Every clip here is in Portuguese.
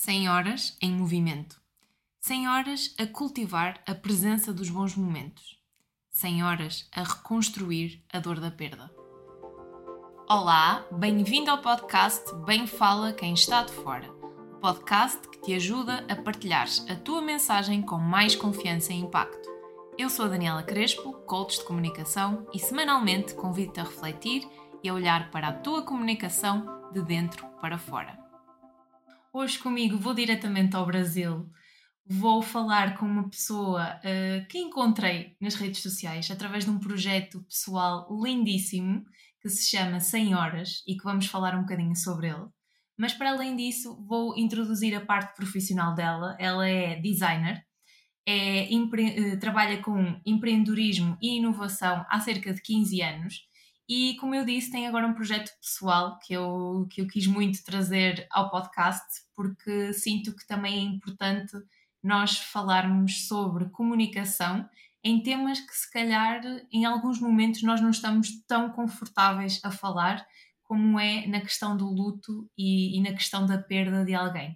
100 horas em movimento. 100 horas a cultivar a presença dos bons momentos. 100 horas a reconstruir a dor da perda. Olá, bem-vindo ao podcast Bem Fala Quem Está de Fora. O podcast que te ajuda a partilhares a tua mensagem com mais confiança e impacto. Eu sou a Daniela Crespo, coach de comunicação, e semanalmente convido-te a refletir e a olhar para a tua comunicação de dentro para fora. Hoje comigo vou diretamente ao Brasil. Vou falar com uma pessoa uh, que encontrei nas redes sociais através de um projeto pessoal lindíssimo que se chama 100 Horas e que vamos falar um bocadinho sobre ele. Mas para além disso, vou introduzir a parte profissional dela. Ela é designer, é, empre, uh, trabalha com empreendedorismo e inovação há cerca de 15 anos e como eu disse, tem agora um projeto pessoal que eu, que eu quis muito trazer ao podcast, porque sinto que também é importante nós falarmos sobre comunicação em temas que, se calhar, em alguns momentos nós não estamos tão confortáveis a falar, como é na questão do luto e, e na questão da perda de alguém.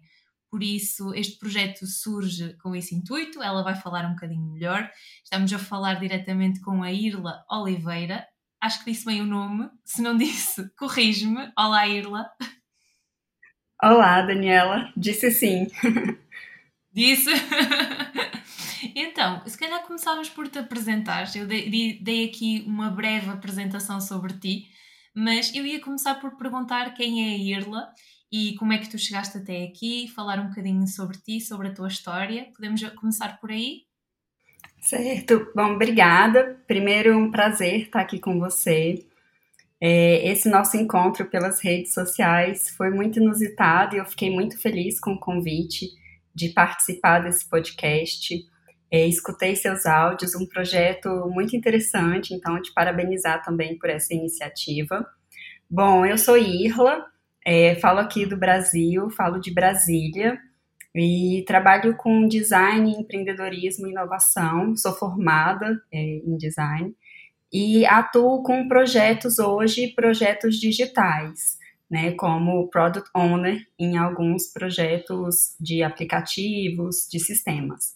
Por isso, este projeto surge com esse intuito. Ela vai falar um bocadinho melhor. Estamos a falar diretamente com a Irla Oliveira acho que disse bem o nome. Se não disse, corrige-me. Olá, Irla. Olá, Daniela. Disse sim. Disse? então, se calhar começávamos por te apresentar. Eu dei, dei aqui uma breve apresentação sobre ti, mas eu ia começar por perguntar quem é a Irla e como é que tu chegaste até aqui, falar um bocadinho sobre ti, sobre a tua história. Podemos começar por aí? Certo. Bom, obrigada. Primeiro, um prazer estar aqui com você. É, esse nosso encontro pelas redes sociais foi muito inusitado e eu fiquei muito feliz com o convite de participar desse podcast. É, escutei seus áudios, um projeto muito interessante, então te parabenizar também por essa iniciativa. Bom, eu sou Irla, é, falo aqui do Brasil, falo de Brasília. E trabalho com design, empreendedorismo e inovação. Sou formada é, em design e atuo com projetos hoje, projetos digitais, né, como product owner em alguns projetos de aplicativos, de sistemas.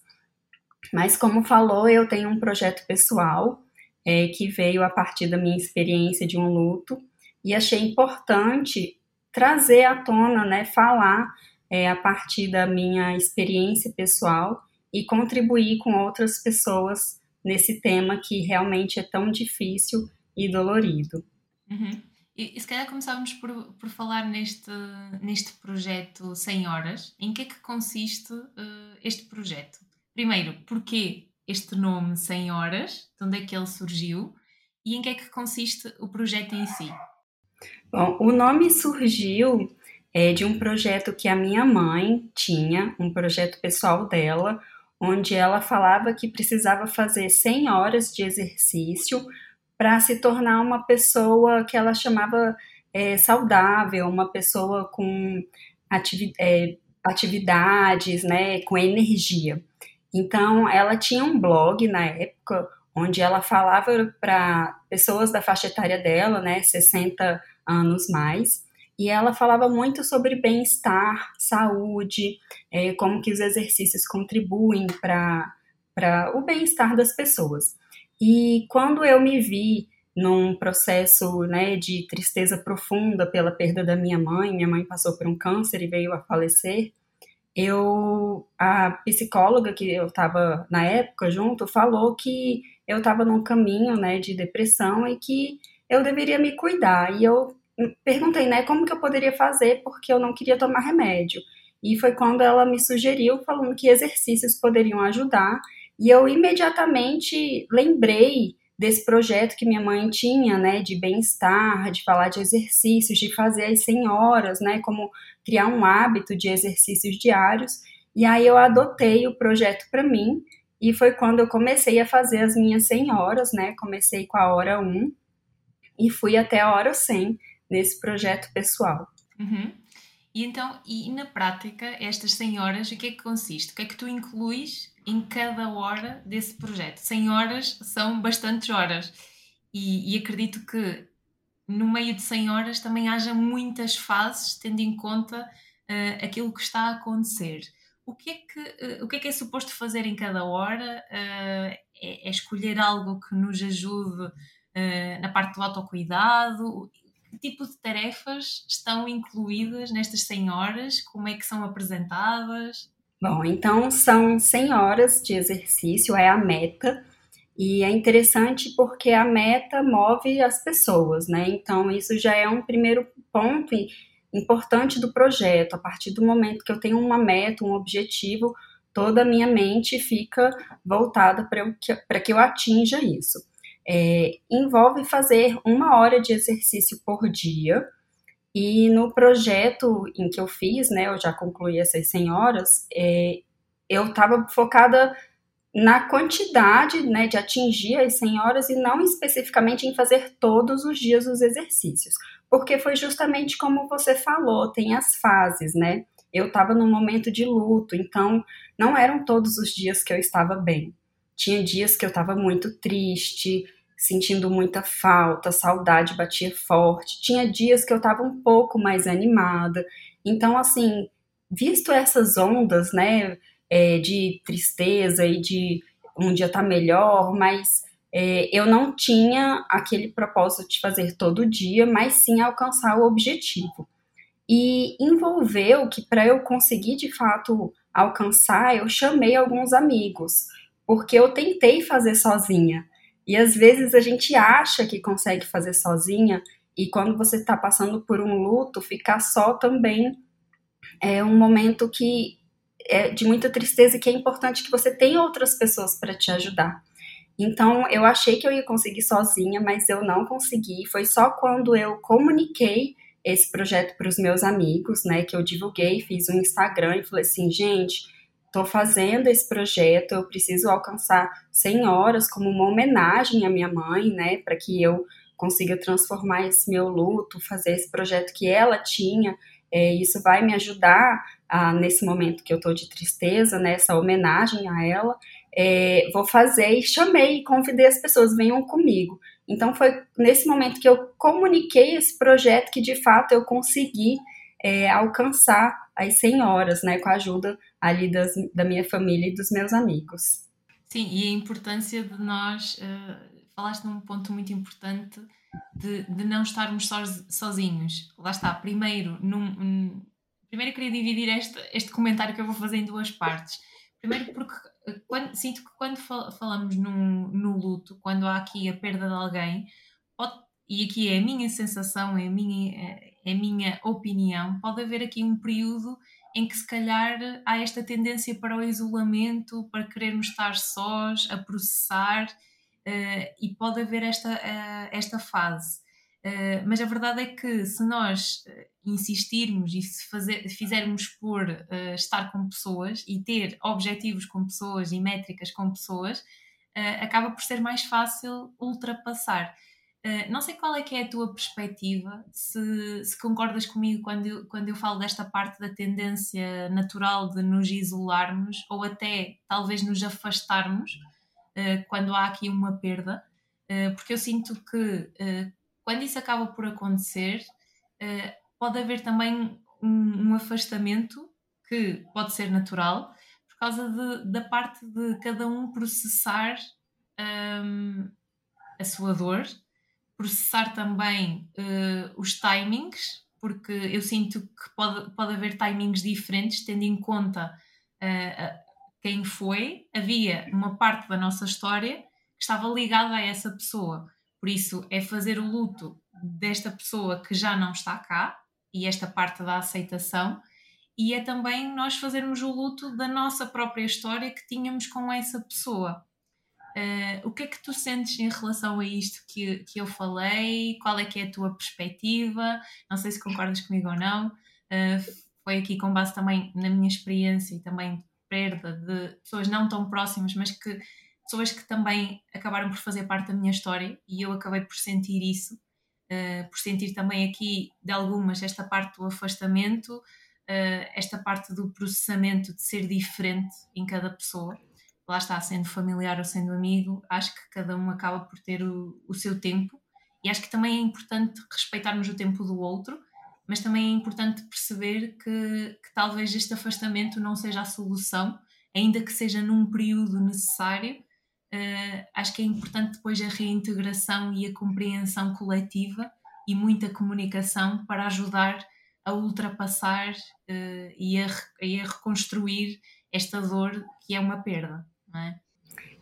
Mas como falou, eu tenho um projeto pessoal é, que veio a partir da minha experiência de um luto e achei importante trazer à tona, né, falar é, a partir da minha experiência pessoal e contribuir com outras pessoas nesse tema que realmente é tão difícil e dolorido. Uhum. E, e se calhar começávamos por, por falar neste, neste projeto 100 horas. Em que é que consiste uh, este projeto? Primeiro, porquê este nome 100 horas? De onde é que ele surgiu? E em que é que consiste o projeto em si? Bom, o nome surgiu é, de um projeto que a minha mãe tinha, um projeto pessoal dela, onde ela falava que precisava fazer 100 horas de exercício para se tornar uma pessoa que ela chamava é, saudável, uma pessoa com ativi é, atividades, né, com energia. Então, ela tinha um blog na época onde ela falava para pessoas da faixa etária dela, né, 60 anos mais, e ela falava muito sobre bem-estar, saúde, é, como que os exercícios contribuem para o bem-estar das pessoas. E quando eu me vi num processo né, de tristeza profunda pela perda da minha mãe, minha mãe passou por um câncer e veio a falecer, eu a psicóloga que eu estava na época junto falou que eu estava num caminho né, de depressão e que eu deveria me cuidar. E eu perguntei, né, como que eu poderia fazer porque eu não queria tomar remédio. E foi quando ela me sugeriu, falando que exercícios poderiam ajudar, e eu imediatamente lembrei desse projeto que minha mãe tinha, né, de bem-estar, de falar de exercícios, de fazer as 100 horas, né, como criar um hábito de exercícios diários. E aí eu adotei o projeto para mim, e foi quando eu comecei a fazer as minhas 100 horas, né, comecei com a hora 1 e fui até a hora 100, nesse projeto pessoal. Uhum. E então, e na prática, estas 100 horas, o que é que consiste? O que é que tu incluis em cada hora desse projeto? 100 horas são bastantes horas e, e acredito que no meio de 100 horas também haja muitas fases, tendo em conta uh, aquilo que está a acontecer. O que, é que, uh, o que é que é suposto fazer em cada hora? É, é, escolher algo que nos ajude na parte do autocuidado? Que tipo de tarefas estão incluídas nestas 100 horas? Como é que são apresentadas? Bom, então são 100 horas de exercício, é a meta. E é interessante porque a meta move as pessoas, né? Então, isso já é um primeiro ponto importante do projeto. A partir do momento que eu tenho uma meta, um objetivo, toda a minha mente fica voltada para que, que eu atinja isso. É, envolve fazer uma hora de exercício por dia. E no projeto em que eu fiz, né, eu já concluí essas 100 horas, é, eu estava focada na quantidade né, de atingir as 100 horas e não especificamente em fazer todos os dias os exercícios, porque foi justamente como você falou, tem as fases, né? Eu estava num momento de luto, então não eram todos os dias que eu estava bem. Tinha dias que eu estava muito triste, sentindo muita falta, saudade batia forte. Tinha dias que eu estava um pouco mais animada. Então, assim, visto essas ondas, né? é, de tristeza e de um dia tá melhor, mas é, eu não tinha aquele propósito de fazer todo dia, mas sim alcançar o objetivo. E envolveu que para eu conseguir de fato alcançar, eu chamei alguns amigos, porque eu tentei fazer sozinha. E às vezes a gente acha que consegue fazer sozinha, e quando você está passando por um luto, ficar só também é um momento que é de muita tristeza que é importante que você tenha outras pessoas para te ajudar. Então, eu achei que eu ia conseguir sozinha, mas eu não consegui. Foi só quando eu comuniquei esse projeto para os meus amigos, né, que eu divulguei, fiz um Instagram e falei assim, gente, estou fazendo esse projeto, eu preciso alcançar 100 horas como uma homenagem à minha mãe, né, para que eu consiga transformar esse meu luto, fazer esse projeto que ela tinha é, isso vai me ajudar a, nesse momento que eu estou de tristeza, nessa né, homenagem a ela. É, vou fazer e chamei e convidei as pessoas, venham comigo. Então foi nesse momento que eu comuniquei esse projeto que de fato eu consegui é, alcançar as 100 horas, né, com a ajuda ali das, da minha família e dos meus amigos. Sim, e a importância de nós, uh, falaste num ponto muito importante, de, de não estarmos sozinhos. Lá está, primeiro, num, primeiro eu queria dividir este, este comentário que eu vou fazer em duas partes. Primeiro porque eh, quando, sinto que quando falamos no, no luto, quando há aqui a perda de alguém, pode, e aqui é a minha sensação, é a minha, é a minha opinião, pode haver aqui um período em que se calhar há esta tendência para o isolamento, para querermos estar sós, a processar uh, e pode haver esta, uh, esta fase. Uh, mas a verdade é que se nós insistirmos e se fazer, fizermos por estar com pessoas e ter objetivos com pessoas e métricas com pessoas, acaba por ser mais fácil ultrapassar. Uh, não sei qual é que é a tua perspectiva, se, se, concordas comigo quando eu, quando eu falo desta parte da tendência natural de nos isolarmos ou até talvez nos afastarmos uh, quando há aqui uma perda, uh, porque eu sinto que quando isso acaba por acontecer, pode haver também um, um, afastamento que pode ser natural, por causa de, da parte de cada um processar um, a sua dor, processar também os timings, porque eu sinto que pode, pode haver timings diferentes, tendo em conta uh, quem foi, havia uma parte da nossa história que estava ligada a essa pessoa. Por isso, é fazer o luto desta pessoa que já não está cá, e esta parte da aceitação, e é também nós fazermos o luto da nossa própria história que tínhamos com essa pessoa. Uh, o que é que tu sentes em relação a isto que, que eu falei? Qual é que é a tua perspectiva? Não sei se concordas comigo ou não. Uh, foi aqui com base também na minha experiência e também perda de pessoas não tão próximas, mas que pessoas que também acabaram por fazer parte da minha história e eu acabei por sentir isso, uh, por sentir também aqui de algumas esta parte do afastamento, esta parte do processamento de ser diferente em cada pessoa. Lá está, sendo familiar ou sendo amigo, acho que cada um acaba por ter o, o seu tempo e acho que também é importante respeitarmos o tempo do outro mas também é importante perceber que, que talvez este afastamento não seja a solução, ainda que seja num período necessário. Uh, acho que é importante depois a reintegração e a compreensão coletiva e muita comunicação para ajudar a ultrapassar uh, e, a, e, a, reconstruir esta dor que é uma perda, não é?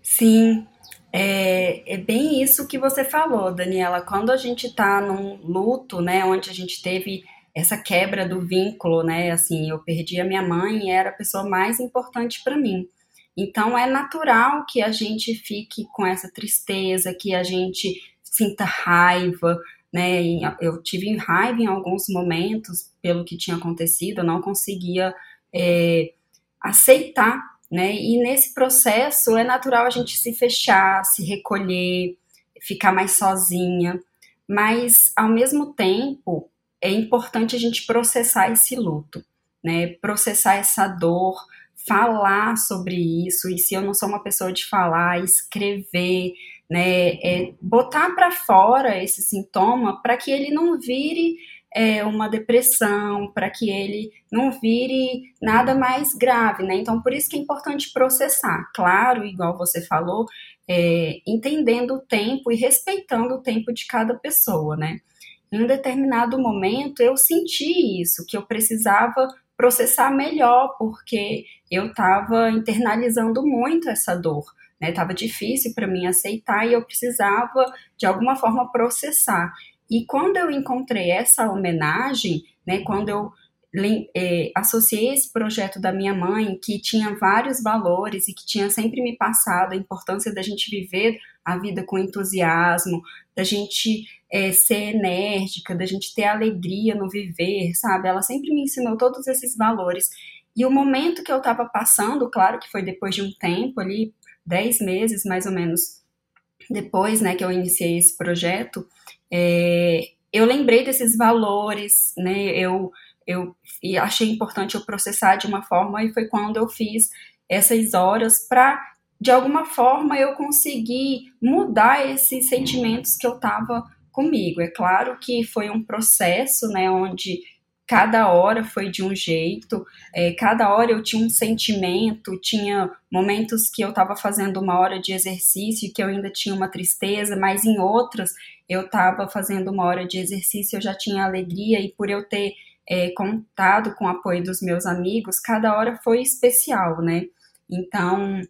Sim, é, é bem isso que você falou, Daniela. Quando a gente está num luto, né, onde a gente teve essa quebra do vínculo, né, assim, eu perdi a minha mãe e era a pessoa mais importante para mim. Então é natural que a gente fique com essa tristeza, que a gente sinta raiva, né? Eu tive raiva em alguns momentos pelo que tinha acontecido, eu não conseguia é, aceitar, né? E nesse processo é natural a gente se fechar, se recolher, ficar mais sozinha, mas ao mesmo tempo é importante a gente processar esse luto, né? Processar essa dor, falar sobre isso. E se eu não sou uma pessoa de falar, escrever, né, é botar para fora esse sintoma para que ele não vire é, uma depressão, para que ele não vire nada mais grave, né? Então, por isso que é importante processar, claro, igual você falou, é, entendendo o tempo e respeitando o tempo de cada pessoa, né? Em um determinado momento eu senti isso, que eu precisava processar melhor, porque eu estava internalizando muito essa dor né? Tava difícil para mim aceitar e eu precisava de alguma forma processar. E quando eu encontrei essa homenagem, né, quando eu é, associei esse projeto da minha mãe, que tinha vários valores e que tinha sempre me passado a importância da gente viver a vida com entusiasmo, da gente é, ser enérgica, da gente ter alegria no viver, sabe? Ela sempre me ensinou todos esses valores. E o momento que eu estava passando, claro que foi depois de um tempo ali, dez meses mais ou menos depois, né, que eu iniciei esse projeto, é, eu lembrei desses valores, né, eu, eu e achei importante eu processar de uma forma e foi quando eu fiz essas horas para de alguma forma eu conseguir mudar esses sentimentos que eu estava comigo. É claro que foi um processo, né, onde cada hora foi de um jeito, é, cada hora eu tinha um sentimento, tinha momentos que eu estava fazendo uma hora de exercício que eu ainda tinha uma tristeza, mas em outras eu estava fazendo uma hora de exercício eu já tinha alegria e por eu ter é, contado com o apoio dos meus amigos, cada hora foi especial, né? Então,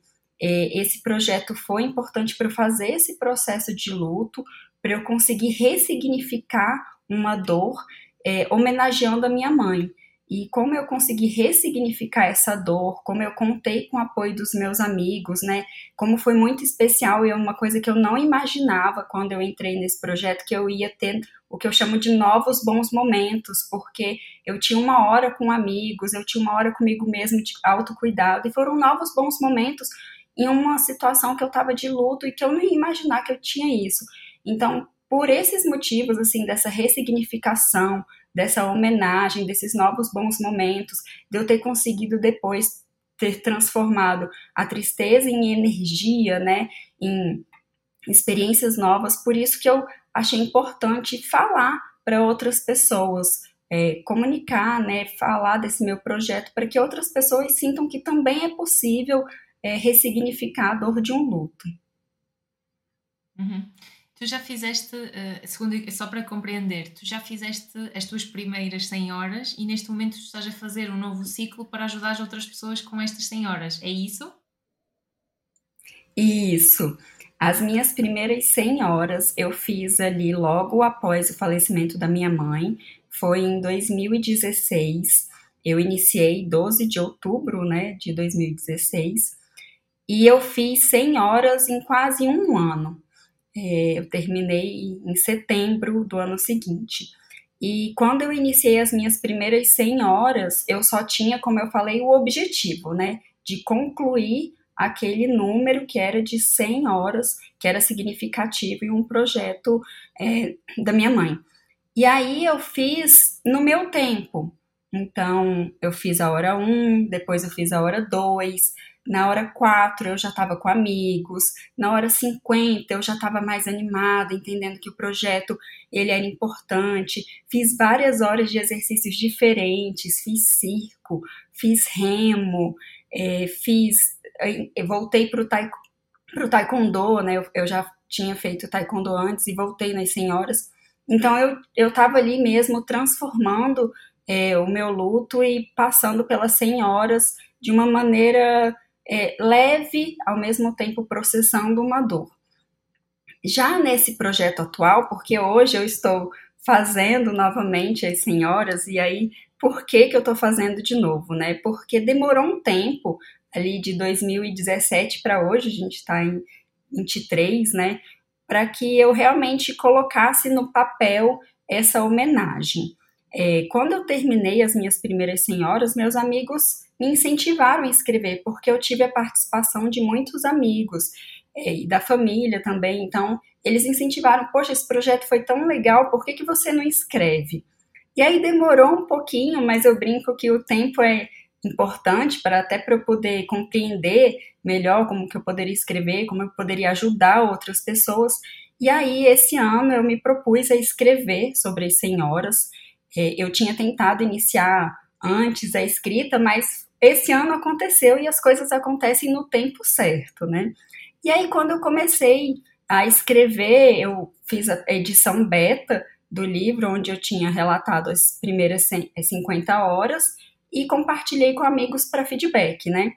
é, esse projeto foi importante para eu fazer esse processo de luto, para eu conseguir ressignificar uma dor é, homenageando a minha mãe. E como eu consegui ressignificar essa dor, como eu contei com o apoio dos meus amigos, né? Como foi muito especial e é uma coisa que eu não imaginava quando eu entrei nesse projeto, que eu ia ter o que eu chamo de novos bons momentos, porque eu tinha uma hora com amigos, eu tinha uma hora comigo mesmo de autocuidado, e foram novos bons momentos em uma situação que eu estava de luto e que eu ia imaginar que eu tinha isso. Então, por esses motivos, assim, dessa ressignificação, dessa homenagem, desses novos bons momentos, de eu ter conseguido depois ter transformado a tristeza em energia, né, em experiências novas, por isso que eu achei importante falar para outras pessoas, é, comunicar, né, falar desse meu projeto para que outras pessoas sintam que também é possível é, ressignificar a dor de um luto. Uhum. Tu já fizeste, uh, segundo, só para compreender, tu já fizeste as tuas primeiras 100 horas e neste momento estás a fazer um novo ciclo para ajudar as outras pessoas com estas 100 horas, é isso? Isso. As minhas primeiras 100 horas eu fiz ali logo após o falecimento da minha mãe, foi em 2016. Eu iniciei 12 de outubro, né, de 2016, e eu fiz 100 horas em quase um ano. É, eu terminei em setembro do ano seguinte. E quando eu iniciei as minhas primeiras 100 horas, eu só tinha, como eu falei, o objetivo, né, de concluir aquele número que era de 100 horas, que era significativo em um projeto é, da minha mãe. E aí eu fiz no meu tempo, Então, eu fiz a hora 1, depois eu fiz a hora 2, na hora 4 eu já estava com amigos, na hora 50 eu já estava mais animada, entendendo que o projeto ele era importante. Fiz várias horas de exercícios diferentes, fiz circo, fiz remo, é, fiz, voltei para o taekwondo, taekwondo, né? Eu, eu, já tinha feito taekwondo antes e voltei nas senhoras. Então eu eu estava ali mesmo transformando é, o meu luto e passando pelas 100 horas de uma maneira é, leve, ao mesmo tempo processando uma dor. Já nesse projeto atual, porque hoje eu estou fazendo novamente as senhoras, e aí por que, que eu estou fazendo de novo, né? Porque demorou um tempo, ali de 2017 para hoje, a gente está em 23, né? Para que eu realmente colocasse no papel essa homenagem. É, quando eu terminei as minhas primeiras senhoras, meus amigos me incentivaram a escrever, porque eu tive a participação de muitos amigos é, e da família também. Então, eles incentivaram: Poxa, esse projeto foi tão legal, por que, que você não escreve? E aí demorou um pouquinho, mas eu brinco que o tempo é importante para até para eu poder compreender melhor como que eu poderia escrever, como eu poderia ajudar outras pessoas. E aí esse ano eu me propus a escrever sobre as senhoras. É, eu tinha tentado iniciar antes a escrita, mas esse ano aconteceu e as coisas acontecem no tempo certo, né? E aí, quando eu comecei a escrever, eu fiz a edição beta do livro, onde eu tinha relatado as primeiras 50 horas e compartilhei com amigos para feedback, né?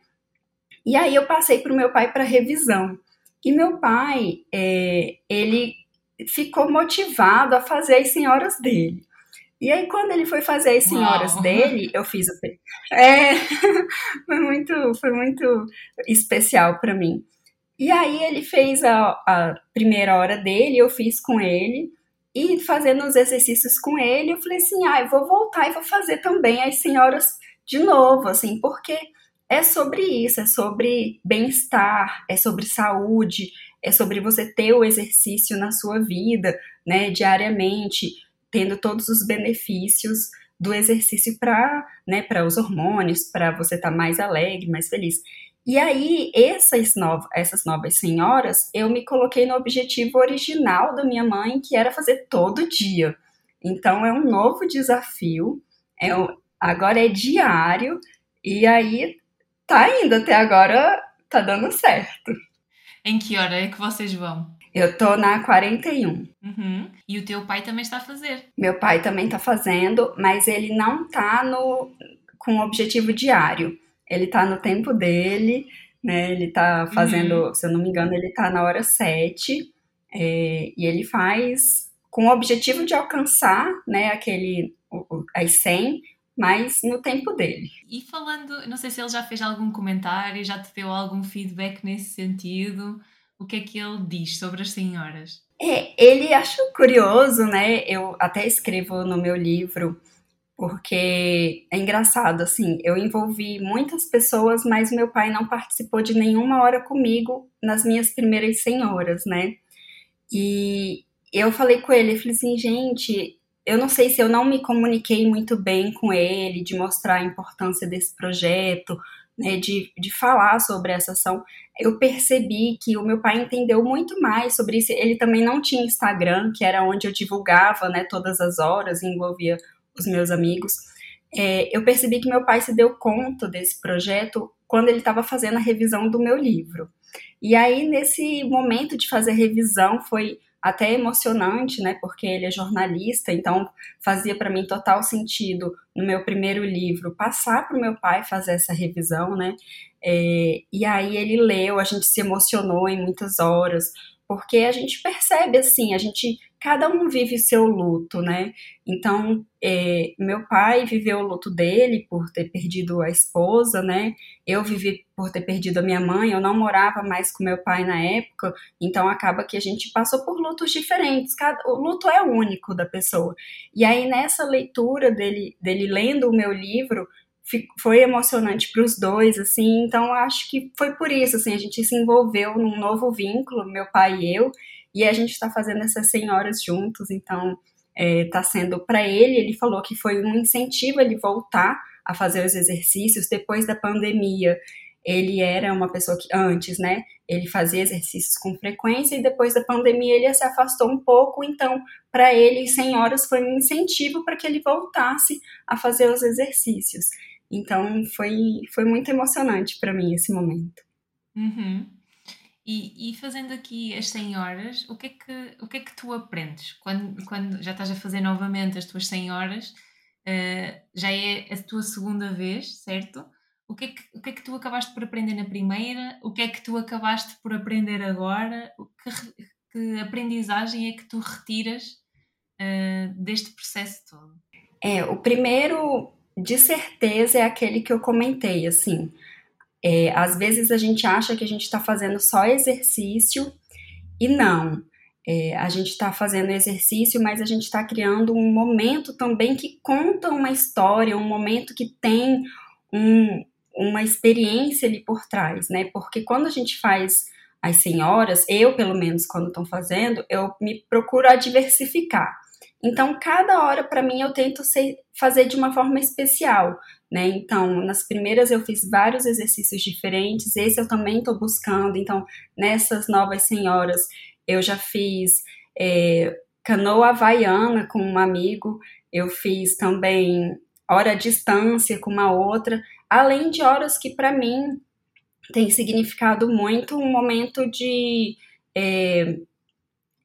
E aí eu passei para o meu pai para revisão. E meu pai, é, ele ficou motivado a fazer as senhoras dele. E aí, quando ele foi fazer as senhoras Uau. dele, eu fiz o. É, foi muito, foi muito especial para mim. E aí, ele fez a, a primeira hora dele, eu fiz com ele. E fazendo os exercícios com ele, eu falei assim: ah, eu vou voltar e vou fazer também as senhoras de novo, assim, porque é sobre isso, é sobre bem-estar, é sobre saúde, é sobre você ter o exercício na sua vida, né, diariamente tendo todos os benefícios do exercício para né, os hormônios, para você estar tá mais alegre, mais feliz. E aí, essas, novas, essas novas senhoras, eu me coloquei no objetivo original da minha mãe, que era fazer todo dia. Então, é um novo desafio, é agora é diário, e aí tá indo até agora, tá dando certo. Em que hora é que vocês vão? Eu tô na 41. Uhum. E o teu pai também está a fazer? Meu pai também tá fazendo, mas ele não tá no, com objetivo diário. Ele tá no tempo dele, né? Ele tá fazendo, uhum. se eu não me engano, ele tá na hora 7. É, e ele faz com o objetivo de alcançar, né, aquele, as 100, mas no tempo dele. E falando, não sei se ele já fez algum comentário, já te deu algum feedback nesse sentido o que é que ele diz sobre as senhoras? É, ele acha curioso, né? Eu até escrevo no meu livro, porque é engraçado, assim, eu envolvi muitas pessoas, mas meu pai não participou de nenhuma hora comigo nas minhas primeiras senhoras, né? E eu falei com ele, eu falei assim, gente, eu não sei se eu não me comuniquei muito bem com ele, de mostrar a importância desse projeto, né, de, de falar sobre essa ação, eu percebi que o meu pai entendeu muito mais sobre isso. Ele também não tinha Instagram, que era onde eu divulgava né, todas as horas, envolvia os meus amigos. É, eu percebi que meu pai se deu conta desse projeto quando ele estava fazendo a revisão do meu livro. E aí, nesse momento de fazer revisão, foi até emocionante, né? Porque ele é jornalista, então fazia para mim total sentido no meu primeiro livro passar para o meu pai fazer essa revisão, né? É, e aí ele leu, a gente se emocionou em muitas horas, porque a gente percebe assim, a gente cada um vive seu luto, né? Então, é, meu pai viveu o luto dele por ter perdido a esposa, né? Eu vivi por ter perdido a minha mãe, eu não morava mais com meu pai na época, então acaba que a gente passou por lutos diferentes, cada, o luto é único da pessoa. E aí, nessa leitura dele, dele lendo o meu livro, foi emocionante para os dois, assim, então acho que foi por isso, assim, a gente se envolveu num novo vínculo, meu pai e eu, e a gente está fazendo essas 100 horas juntos, então está é, sendo para ele. Ele falou que foi um incentivo ele voltar a fazer os exercícios depois da pandemia. Ele era uma pessoa que antes, né? Ele fazia exercícios com frequência e depois da pandemia ele se afastou um pouco. Então, para ele, 100 horas foi um incentivo para que ele voltasse a fazer os exercícios. Então, foi, foi muito emocionante para mim esse momento. Uhum. E, e, fazendo aqui as 100 horas, o que é que, o que, é que tu aprendes? Quando, quando já estás a fazer novamente as tuas 100 horas, uh, já é a tua segunda vez, certo? O que, é que, o que é que tu acabaste por aprender na primeira? O que é que tu acabaste por aprender agora? Que, que aprendizagem é que tu retiras uh, deste processo todo? É, o primeiro, de certeza, é aquele que eu comentei, assim é, às vezes a gente acha que a gente está fazendo só exercício e não. É, a gente está fazendo exercício, mas a gente está criando um momento também que conta uma história, um momento que tem um, uma experiência ali por trás, né? Porque quando a gente faz as senhoras, eu pelo menos quando estão fazendo, eu me procuro a diversificar. Então, cada hora para mim eu tento ser, fazer de uma forma especial, né? Então, nas primeiras eu fiz vários exercícios diferentes, esse eu também estou buscando. Então, nessas novas senhoras, eu já fiz é, canoa havaiana com um amigo, eu fiz também hora à distância com uma outra, além de horas que para mim tem significado muito um momento de. É,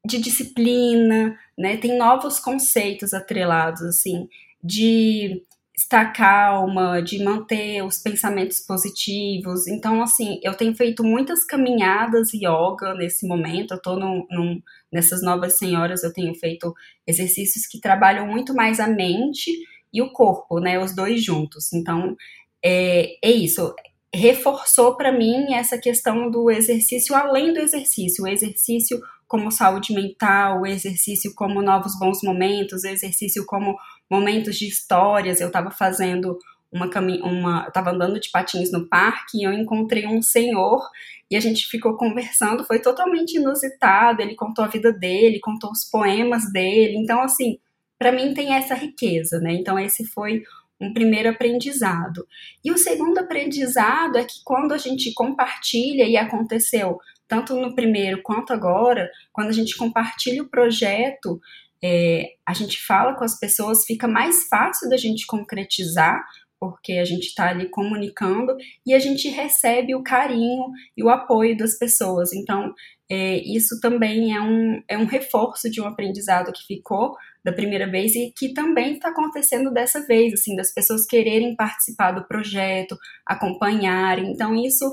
de disciplina, né? Tem novos conceitos atrelados, assim, de estar calma, de manter os pensamentos positivos. Então, assim, eu tenho feito muitas caminhadas yoga nesse momento. Eu tô num, num, nessas novas senhoras, eu tenho feito exercícios que trabalham muito mais a mente e o corpo, né? Os dois juntos. Então, é, é isso. Reforçou para mim essa questão do exercício além do exercício, o exercício como saúde mental, o exercício como novos bons momentos, o exercício como momentos de histórias. Eu estava fazendo uma caminhada, uma, estava andando de patins no parque e eu encontrei um senhor e a gente ficou conversando, foi totalmente inusitado. Ele contou a vida dele, contou os poemas dele. Então, assim, para mim tem essa riqueza, né? Então, esse foi um primeiro aprendizado. E o segundo aprendizado é que quando a gente compartilha e aconteceu tanto no primeiro quanto agora, quando a gente compartilha o projeto, é, a gente fala com as pessoas, fica mais fácil da gente concretizar, porque a gente está ali comunicando e a gente recebe o carinho e o apoio das pessoas. Então, é, isso também é um, é um reforço de um aprendizado que ficou da primeira vez e que também está acontecendo dessa vez, assim, das pessoas quererem participar do projeto, acompanharem. Então, isso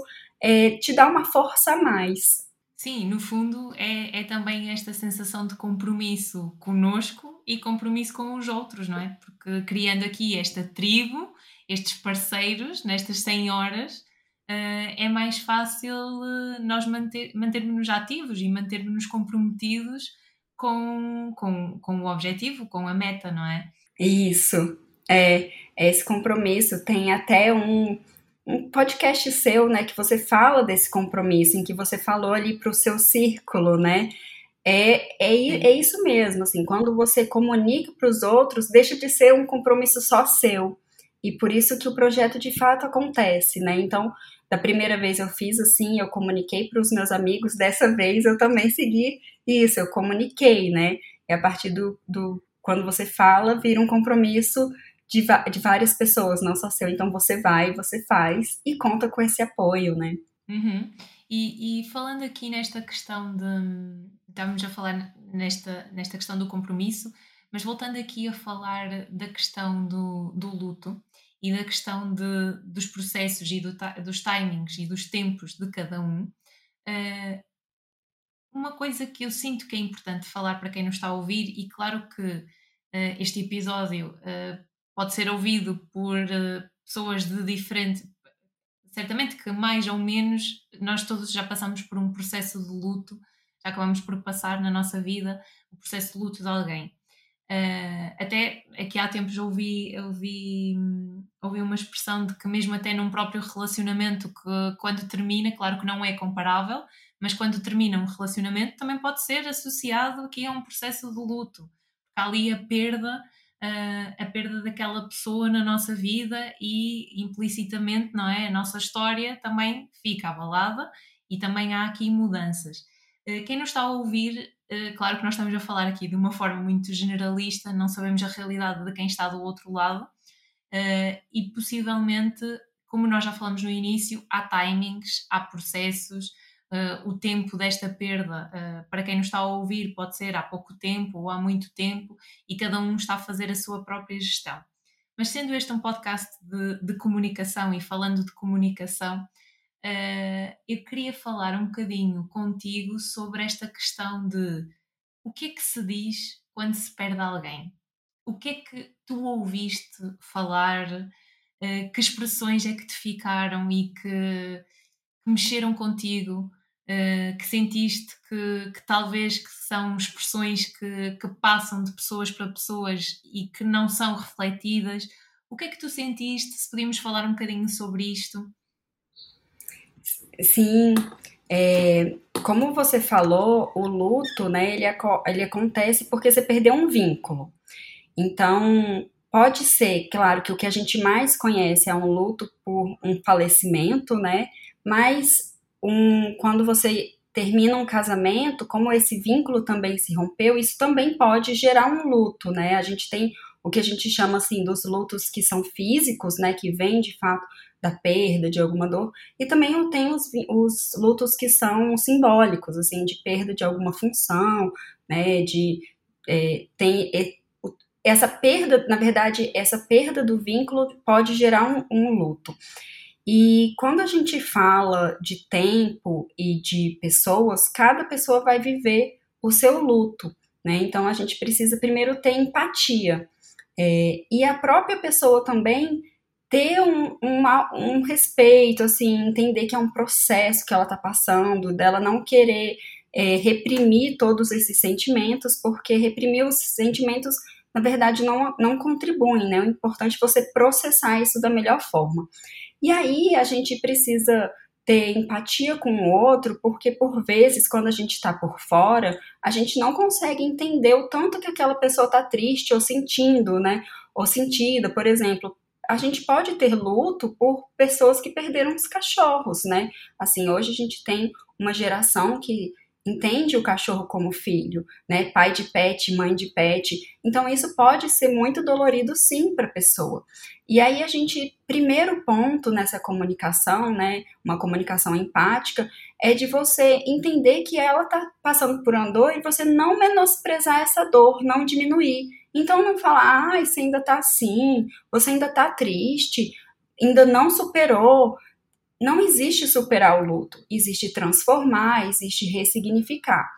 é, te dá uma força a mais. Sim, no fundo é, é também esta sensação de compromisso conosco e compromisso com os outros, não é? Porque criando aqui esta tribo, estes parceiros, nestas 100 horas, uh, é mais fácil uh, nós manter, mantermos-nos ativos e mantermos-nos comprometidos com, com, com o objetivo, com a meta, não é? Isso, é, é esse compromisso. Tem até um, um podcast seu, né, que você fala desse compromisso, em que você falou ali para o seu círculo, né? É, é, é isso mesmo, assim, quando você comunica para os outros, deixa de ser um compromisso só seu. E por isso que o projeto de fato acontece, né? Então, da primeira vez eu fiz assim, eu comuniquei para os meus amigos, dessa vez eu também segui isso, eu comuniquei, né? E a partir do, do quando você fala, vira um compromisso de, de várias pessoas, não só seu. Então você vai, você faz e conta com esse apoio, né? Uhum. E, e, falando aqui nesta questão de. Estávamos a falar nesta, nesta questão do compromisso, mas voltando aqui a falar da questão do, do luto e da questão de, dos processos e do, dos timings e dos tempos de cada um, uh, uma coisa que eu sinto que é importante falar para quem nos está a ouvir, e claro que uh, este episódio uh, pode ser ouvido por uh, pessoas de diferente. Certamente que mais ou menos nós todos já passamos por um processo de luto, já acabamos por passar na nossa vida o processo de luto de alguém. Uh, até aqui há tempos ouvi, ouvi, ouvi uma expressão de que mesmo até num próprio relacionamento que quando termina, claro que não é comparável, mas quando termina um relacionamento também pode ser associado aqui a um processo de luto está ali a perda, uh, a perda daquela pessoa na nossa vida e implicitamente, não é? A nossa história também fica abalada e também há aqui mudanças. Uh, quem nos está a ouvir, uh, claro que nós estamos a falar aqui de uma forma muito generalista, não sabemos a realidade de quem está do outro lado e possivelmente, como nós já falamos no início, há timings, há processos uh, o tempo desta perda, uh, para quem nos está a ouvir, pode ser há pouco tempo ou há muito tempo, e cada um está a fazer a sua própria gestão. Mas sendo este um podcast de, de comunicação e falando de comunicação, uh, eu queria falar um bocadinho contigo sobre esta questão de o que é que se diz quando se perde alguém? O que é que tu ouviste falar? que expressões é que te ficaram e que, que mexeram contigo? Uh, que sentiste que, que, talvez que são expressões que, que passam de pessoas para pessoas e que não são refletidas. O que é que tu sentiste? Se podíamos falar um bocadinho sobre isto. Sim, é, como você falou, o luto, né, ele, ele acontece porque você perdeu um vínculo. Então, pode ser, claro, que o que a gente mais conhece é um luto por um falecimento, né, mas um, quando você termina um casamento, como esse vínculo também se rompeu, isso também pode gerar um luto, né? A gente tem o que a gente chama assim dos lutos que são físicos, né? Que vêm de fato da perda, de alguma dor, e também eu tenho os, os lutos que são simbólicos, assim, de perda de alguma função, né? De é, tem essa perda, na verdade, essa perda do vínculo pode gerar um, um luto. E quando a gente fala de tempo e de pessoas, cada pessoa vai viver o seu luto, né? Então a gente precisa primeiro ter empatia. É, e a própria pessoa também ter um, uma, um respeito, assim, entender que é um processo que ela está passando, dela não querer é, reprimir todos esses sentimentos, porque reprimir os sentimentos, na verdade, não, não contribuem, né? O importante é você processar isso da melhor forma. E aí a gente precisa ter empatia com o outro, porque por vezes, quando a gente está por fora, a gente não consegue entender o tanto que aquela pessoa está triste ou sentindo, né? Ou sentida, por exemplo. A gente pode ter luto por pessoas que perderam os cachorros, né? Assim, hoje a gente tem uma geração que entende o cachorro como filho, né? Pai de pet, mãe de pet. Então isso pode ser muito dolorido sim para a pessoa. E aí a gente, primeiro ponto nessa comunicação, né, uma comunicação empática, é de você entender que ela está passando por uma dor e você não menosprezar essa dor, não diminuir. Então não falar, ah, você ainda está assim, você ainda está triste, ainda não superou não existe superar o luto, existe transformar, existe ressignificar.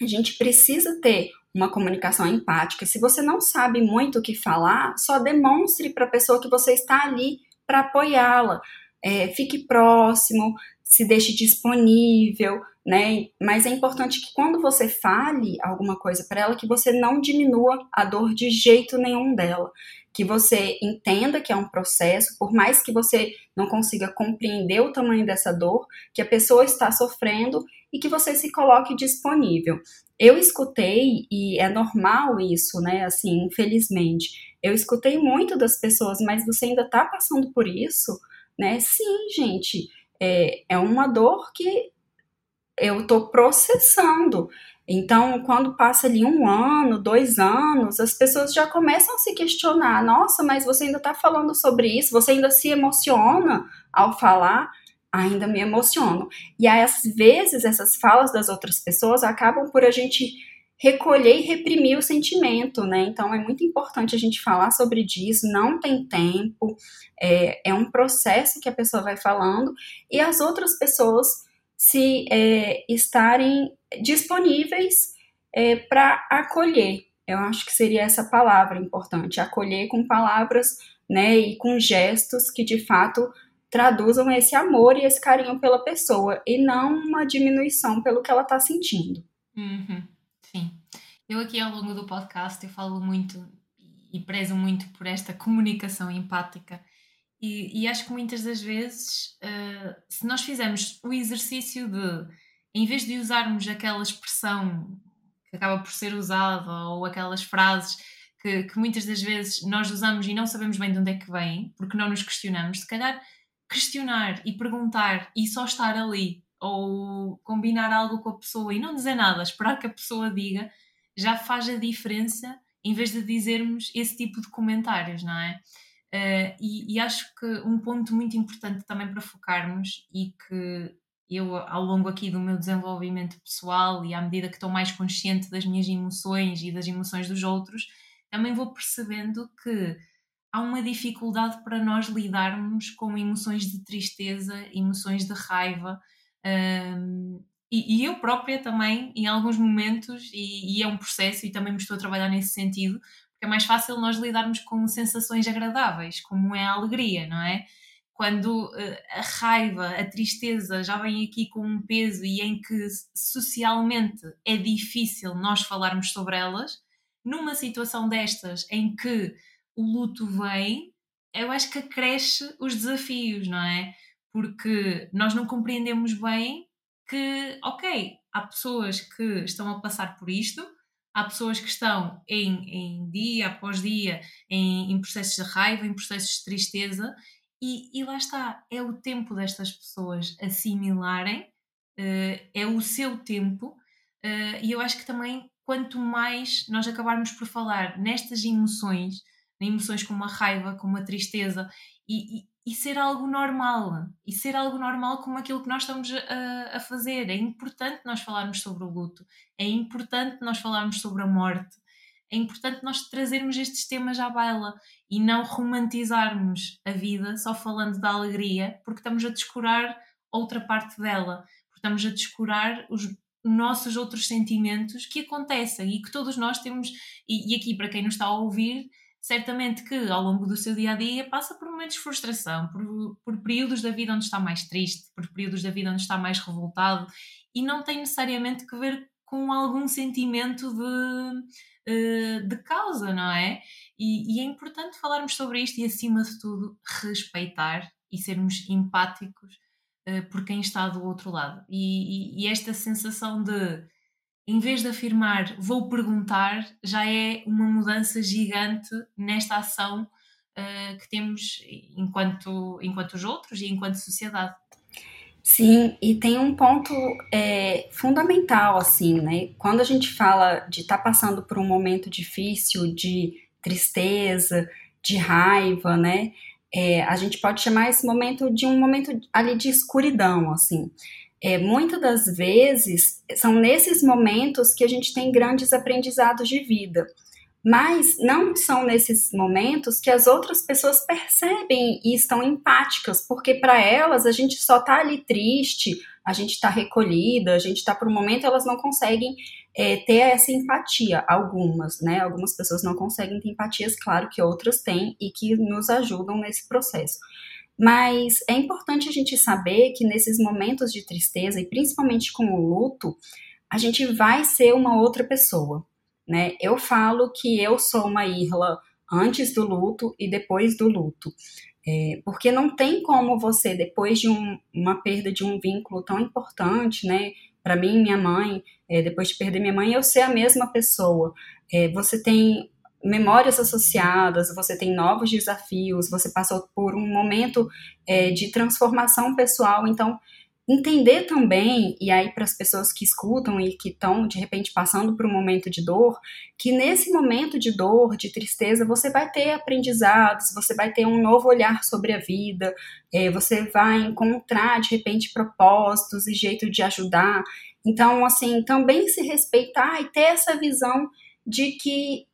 A gente precisa ter uma comunicação empática. Se você não sabe muito o que falar, só demonstre para a pessoa que você está ali para apoiá-la. É, fique próximo, se deixe disponível, né? Mas é importante que quando você fale alguma coisa para ela, que você não diminua a dor de jeito nenhum dela que você entenda que é um processo, por mais que você não consiga compreender o tamanho dessa dor, que a pessoa está sofrendo e que você se coloque disponível. Eu escutei, e é normal isso, né? Assim, infelizmente, eu escutei muito das pessoas, mas você ainda está passando por isso, né? Sim, gente, é, é uma dor que eu estou processando. Então, quando passa ali um ano, dois anos, as pessoas já começam a se questionar: nossa, mas você ainda está falando sobre isso? Você ainda se emociona ao falar? Ainda me emociono. E aí, às vezes, essas falas das outras pessoas acabam por a gente recolher e reprimir o sentimento, né? Então é muito importante a gente falar sobre disso, não tem tempo, é, é um processo que a pessoa vai falando, e as outras pessoas se é, estarem disponíveis é, para acolher. Eu acho que seria essa palavra importante, acolher com palavras né, e com gestos que de fato traduzam esse amor e esse carinho pela pessoa e não uma diminuição pelo que ela está sentindo. Uhum, sim. Eu aqui ao longo do podcast eu falo muito e prezo muito por esta comunicação empática e, e acho que muitas das vezes uh, se nós fizermos o exercício de em vez de usarmos aquela expressão que acaba por ser usado, ou aquelas frases que, que, muitas das vezes nós usamos e não sabemos bem de onde é que vêm, porque não nos questionamos, se calhar questionar e perguntar e só estar ali, ou combinar algo com a pessoa e não dizer nada, esperar que a pessoa diga, já faz a diferença em vez de dizermos esse tipo de comentários, não é? Uh, e, e, acho que um ponto muito importante também para focarmos e que eu, ao longo aqui do meu desenvolvimento pessoal e à medida que estou mais consciente das minhas emoções e das emoções dos outros, também vou percebendo que há uma dificuldade para nós lidarmos com emoções de tristeza, emoções de raiva. Um, e, e, eu própria também, em alguns momentos, e, e, é um processo, e também me estou a trabalhar nesse sentido, porque é mais fácil nós lidarmos com sensações agradáveis, como é a alegria, não é? Quando uh, a raiva, a tristeza já vem aqui com um peso e em que socialmente é difícil nós falarmos sobre elas, numa situação destas em que o luto vem, eu acho que acresce os desafios, não é? Porque nós não compreendemos bem que, ok, há pessoas que estão a passar por isto, há pessoas que estão em, em dia após dia em, em, processos de raiva, em processos de tristeza, e, e, lá está, é o tempo destas pessoas assimilarem, uh, é o seu tempo, uh, e eu acho que também quanto mais nós acabarmos por falar nestas emoções, emoções como a raiva, como a tristeza, e, e, e, ser algo normal, e ser algo normal como aquilo que nós estamos a, a, fazer. É importante nós falarmos sobre o luto, é importante nós falarmos sobre a morte, é importante nós trazermos estes temas à baila e não romantizarmos a vida só falando da alegria, porque estamos a descurar outra parte dela, porque estamos a descurar os nossos outros sentimentos que acontecem e que todos nós temos, e, e, aqui para quem nos está a ouvir, certamente que ao longo do seu dia a dia passa por momentos de frustração, por, por períodos da vida onde está mais triste, por períodos da vida onde está mais revoltado, e não tem necessariamente que ver com algum sentimento de, eh, de causa, não é? E, e é importante falarmos sobre isto e, acima de tudo, respeitar e sermos empáticos eh, por quem está do outro lado. E, e, e, esta sensação de, em vez de afirmar vou perguntar, já é uma mudança gigante nesta ação uh, que temos enquanto, enquanto os outros e enquanto sociedade. Sim, e tem um ponto é, fundamental, assim, né? Quando a gente fala de estar tá passando por um momento difícil, de tristeza, de raiva, né? É, a gente pode chamar esse momento de um momento ali de escuridão, assim. É, muitas das vezes são nesses momentos que a gente tem grandes aprendizados de vida. Mas não são nesses momentos que as outras pessoas percebem e estão empáticas, porque para elas a gente só está ali triste, a gente está recolhida, a gente está por um momento, elas não conseguem é, ter essa empatia. Algumas, né? Algumas pessoas não conseguem ter empatias, claro que outras têm e que nos ajudam nesse processo. Mas é importante a gente saber que nesses momentos de tristeza, e principalmente com o luto, a gente vai ser uma outra pessoa né? Eu falo que eu sou uma Irla antes do luto e depois do luto. É, porque não tem como você, depois de um, uma perda de um vínculo tão importante, né? Para mim, minha mãe, é, depois de perder minha mãe, eu ser a mesma pessoa. É, você tem memórias associadas, você tem novos desafios, você passou por um momento é, de transformação pessoal, então entender também, e aí para as pessoas que escutam e que estão de repente passando por um momento de dor, que nesse momento de dor, de tristeza, você vai ter aprendizados, você vai ter um novo olhar sobre a vida, é, você vai encontrar de repente propósitos e jeito de ajudar. Então, assim, também se respeitar e ter essa visão de que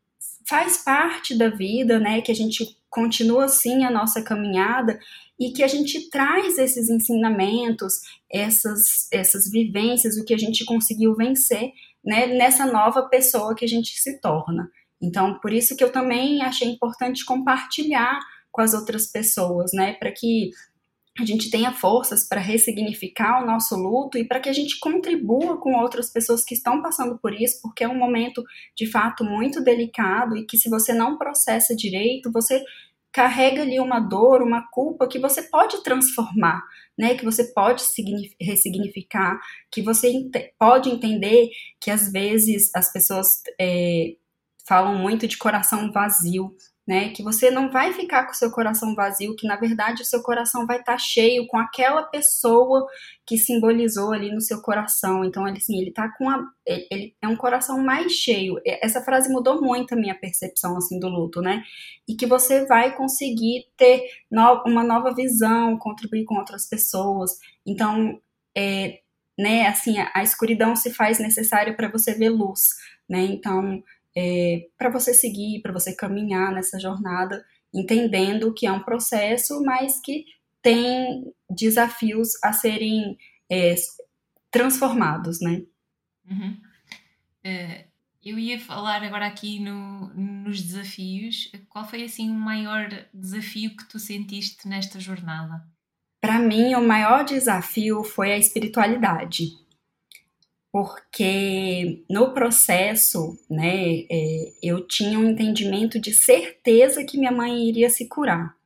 faz parte da vida, né? Que a gente continua assim a nossa caminhada e que a gente traz esses ensinamentos, essas, essas vivências, o que a gente conseguiu vencer né, nessa nova pessoa que a gente se torna. Então, por isso que eu também achei importante compartilhar com as outras pessoas, né, para que a gente tenha forças para ressignificar o nosso luto e para que a gente contribua com outras pessoas que estão passando por isso, porque é um momento de fato muito delicado e que se você não processa direito, você carrega ali uma dor, uma culpa que você pode transformar, né? Que você pode ressignificar, que você ent pode entender que às vezes as pessoas é, falam muito de coração vazio, né? Que você não vai ficar com o seu coração vazio, que na verdade o seu coração vai estar tá cheio com aquela pessoa que simbolizou ali no seu coração. Então, ele assim, ele tá com a, ele, é um coração mais cheio. Essa frase mudou muito a minha percepção assim do luto, né? E que você vai conseguir ter no, uma nova visão, contribuir com outras pessoas. Então, é, né, assim, a, a escuridão se faz necessária para você ver luz, né? Então, é, para você seguir, para você caminhar nessa jornada, entendendo que é um processo, mas que tem desafios a serem é, transformados, né? Uhum. Uh, eu ia falar agora aqui no, nos desafios. Qual foi assim o maior desafio que tu sentiste nesta jornada? Para mim, o maior desafio foi a espiritualidade porque no processo, né, é, eu tinha um entendimento de certeza que minha mãe iria se curar.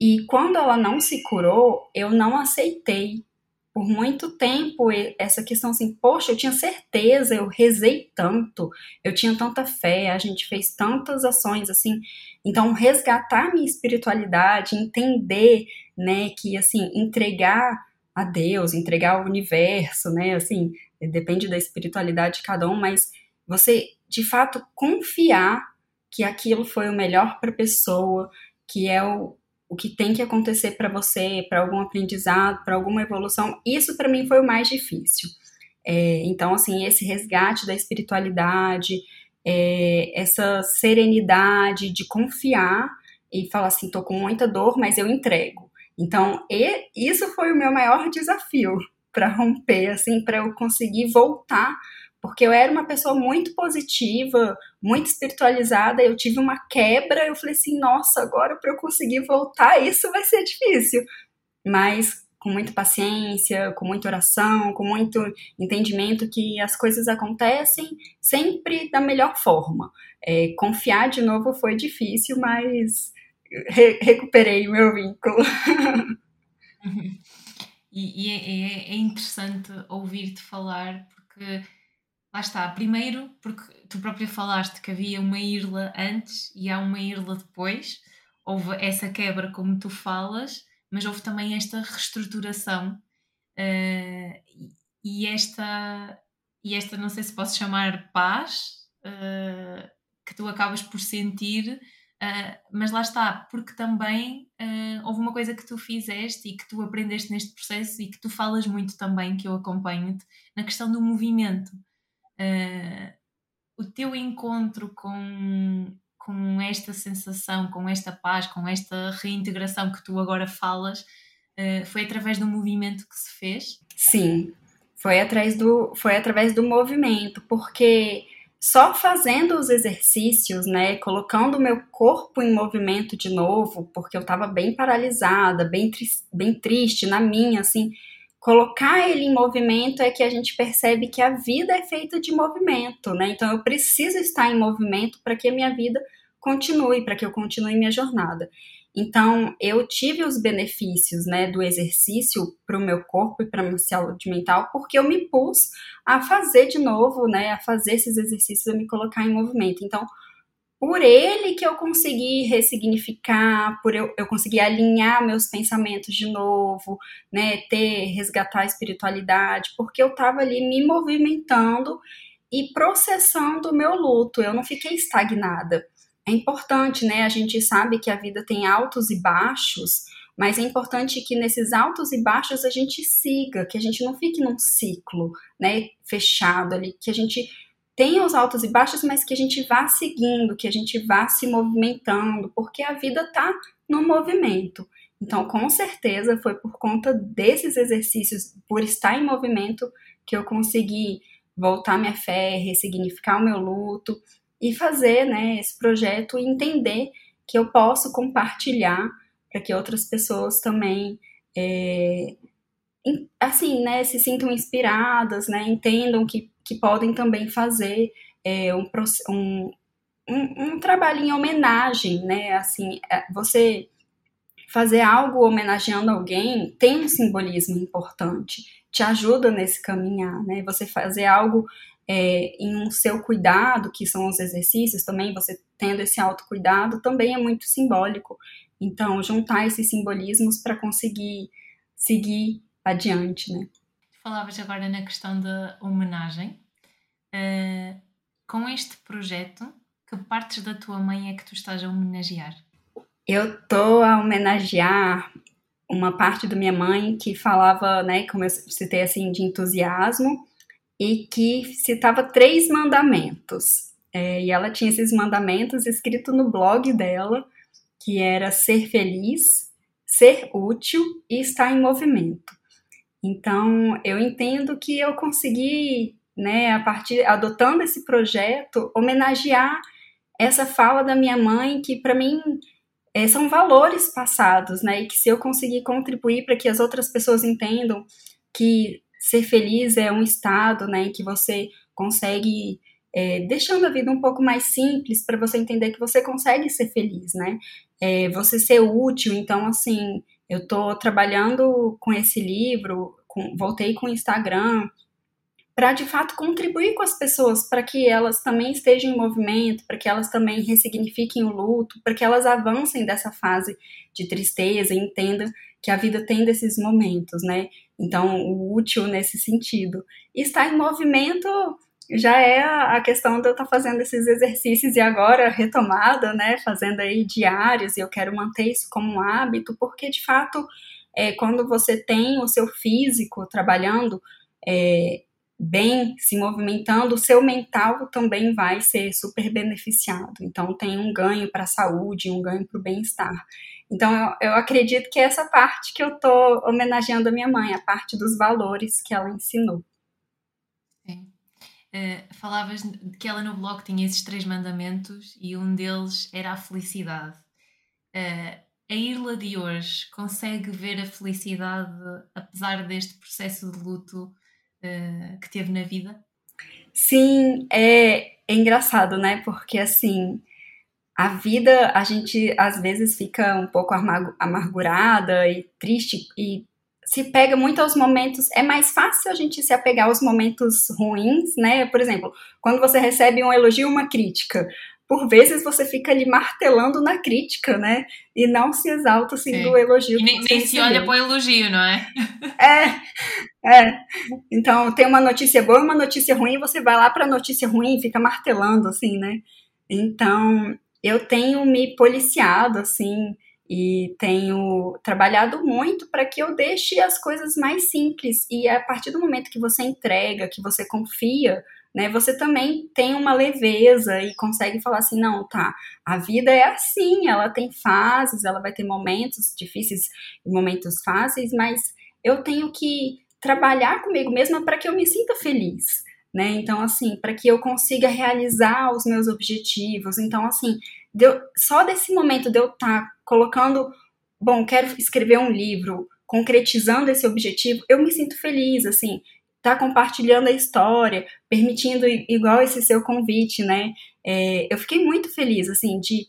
E quando ela não se curou, eu não aceitei. Por muito tempo, essa questão assim, poxa, eu tinha certeza, eu rezei tanto, eu tinha tanta fé, a gente fez tantas ações assim. Então, resgatar minha espiritualidade, entender, né, que assim, entregar a Deus, entregar ao universo, né, assim, depende da espiritualidade de cada um, mas você de fato confiar que aquilo foi o melhor para a pessoa, que é o, o que tem que acontecer para você, para algum aprendizado, para alguma evolução, isso para mim foi o mais difícil. É, então, assim, esse resgate da espiritualidade, é, essa serenidade de confiar e falar assim, tô com muita dor, mas eu entrego. Então, e, isso foi o meu maior desafio, para romper, assim, para eu conseguir voltar, porque eu era uma pessoa muito positiva, muito espiritualizada, eu tive uma quebra, eu falei assim, nossa, agora para eu conseguir voltar, isso vai ser difícil. Mas com muita paciência, com muita oração, com muito entendimento que as coisas acontecem sempre da melhor forma. É, confiar de novo foi difícil, mas re recuperei o meu vínculo. E, e é, é, é, interessante ouvir-te falar, porque lá está. Primeiro, porque tu própria falaste que havia uma Irla antes e há uma Irla depois. Houve essa quebra, como tu falas, mas houve também esta reestruturação uh, e essa e esta, não sei se posso chamar paz, uh, que tu acabas por sentir Uh, mas lá está, porque também uh, houve uma coisa que tu fizeste e que tu aprendeste neste processo e que tu falas muito também, que eu acompanho-te, na questão do movimento. Uh, o teu encontro com, com esta sensação, com esta paz, com esta reintegração que tu agora falas, foi através do movimento que se fez? Sim, foi através do, foi através do movimento, porque só fazendo os exercícios, né, colocando o meu corpo em movimento de novo, porque eu estava bem paralisada, bem, tri bem triste na minha, assim, colocar ele em movimento é que a gente percebe que a vida é feita de movimento, né? Então eu preciso estar em movimento para que a minha vida continue, para que eu continue minha jornada. Então, eu tive os benefícios né, do exercício para o meu corpo e para a minha saúde mental, porque eu me pus a fazer de novo, né, a fazer esses exercícios, a me colocar em movimento. Então, por ele que eu consegui ressignificar, por eu, eu conseguir alinhar meus pensamentos de novo, né, ter, resgatar a espiritualidade, porque eu estava ali me movimentando e processando o meu luto, eu não fiquei estagnada é importante, né? A gente sabe que a vida tem altos e baixos, mas é importante que nesses altos e baixos a gente siga, que a gente não fique num ciclo, né, fechado ali, que a gente tenha os altos e baixos, mas que a gente vá seguindo, que a gente vá se movimentando, porque a vida tá no movimento. Então, com certeza foi por conta desses exercícios, por estar em movimento, que eu consegui voltar minha fé, ressignificar o meu luto e fazer né, esse projeto e entender que eu posso compartilhar para que outras pessoas também é, assim, né, se sintam inspiradas, né, entendam que, que podem também fazer é, um, um, um, trabalho em homenagem, né? Assim, é, você fazer algo homenageando alguém tem um simbolismo importante, te ajuda nesse caminhar, né? Você fazer algo é, em um seu cuidado, que são os exercícios também, você tendo esse autocuidado, também é muito simbólico. Então, juntar esses simbolismos para conseguir seguir adiante, né? Falavas agora na questão da homenagem. Uh, com este projeto, que partes da tua mãe é que tu estás a homenagear? Eu tô a homenagear uma parte da minha mãe que falava, né, como eu citei assim, de entusiasmo e que citava três mandamentos. É, e ela tinha esses mandamentos escrito no blog dela, que era ser feliz, ser útil e estar em movimento. Então, eu entendo que eu consegui, né, a partir adotando esse projeto, homenagear essa fala da minha mãe que para mim é, são valores passados, né? E que se eu conseguir contribuir para que as outras pessoas entendam que ser feliz é um estado, né, em que você consegue é, deixando a vida um pouco mais simples para você entender que você consegue ser feliz, né? É, você ser útil, então assim, eu estou trabalhando com esse livro, com, voltei com o Instagram, para de fato contribuir com as pessoas, para que elas também estejam em movimento, para que elas também ressignifiquem o luto, para que elas avancem dessa fase de tristeza e entendam que a vida tem desses momentos, né? Então, o útil nesse sentido. Estar em movimento já é a questão de eu estar fazendo esses exercícios e agora retomada, né? Fazendo aí diários, e eu quero manter isso como um hábito, porque de fato, é, quando você tem o seu físico trabalhando, é, bem, se movimentando, o seu mental também vai ser super beneficiado. Então, tem um ganho para a saúde, um ganho para o bem-estar. Então, eu, eu, acredito que é essa parte que eu estou homenageando a minha mãe, a parte dos valores que ela ensinou. Sim. Uh, falavas que ela no blog tinha esses três mandamentos e um deles era a felicidade. Uh, a Irla de hoje consegue ver a felicidade apesar deste processo de luto uh, que teve na vida? Sim, é, é engraçado, né? Porque assim, a vida, a gente às vezes fica um pouco amargurada e triste e se pega muito aos momentos. É mais fácil a gente se apegar aos momentos ruins, né? Por exemplo, quando você recebe um elogio, uma crítica por vezes você fica ali martelando na crítica, né? E não se exalta assim Sim. do elogio. E nem, nem se olha para o elogio, não é? É, é. Então tem uma notícia boa e uma notícia ruim, você vai lá para a notícia ruim e fica martelando, assim, né? Então eu tenho me policiado, assim, e tenho trabalhado muito para que eu deixe as coisas mais simples. E a partir do momento que você entrega, que você confia, né, você também tem uma leveza e consegue falar assim, não, tá, a vida é assim, ela tem fases, ela vai ter momentos difíceis e momentos fáceis, mas eu tenho que trabalhar comigo mesma para que eu me sinta feliz, né? Então, assim, para que eu consiga realizar os meus objetivos. Então, assim, deu, só desse momento de eu estar tá colocando, bom, quero escrever um livro, concretizando esse objetivo, eu me sinto feliz, assim, tá compartilhando a história, permitindo, igual esse seu convite, né? É, eu fiquei muito feliz, assim, de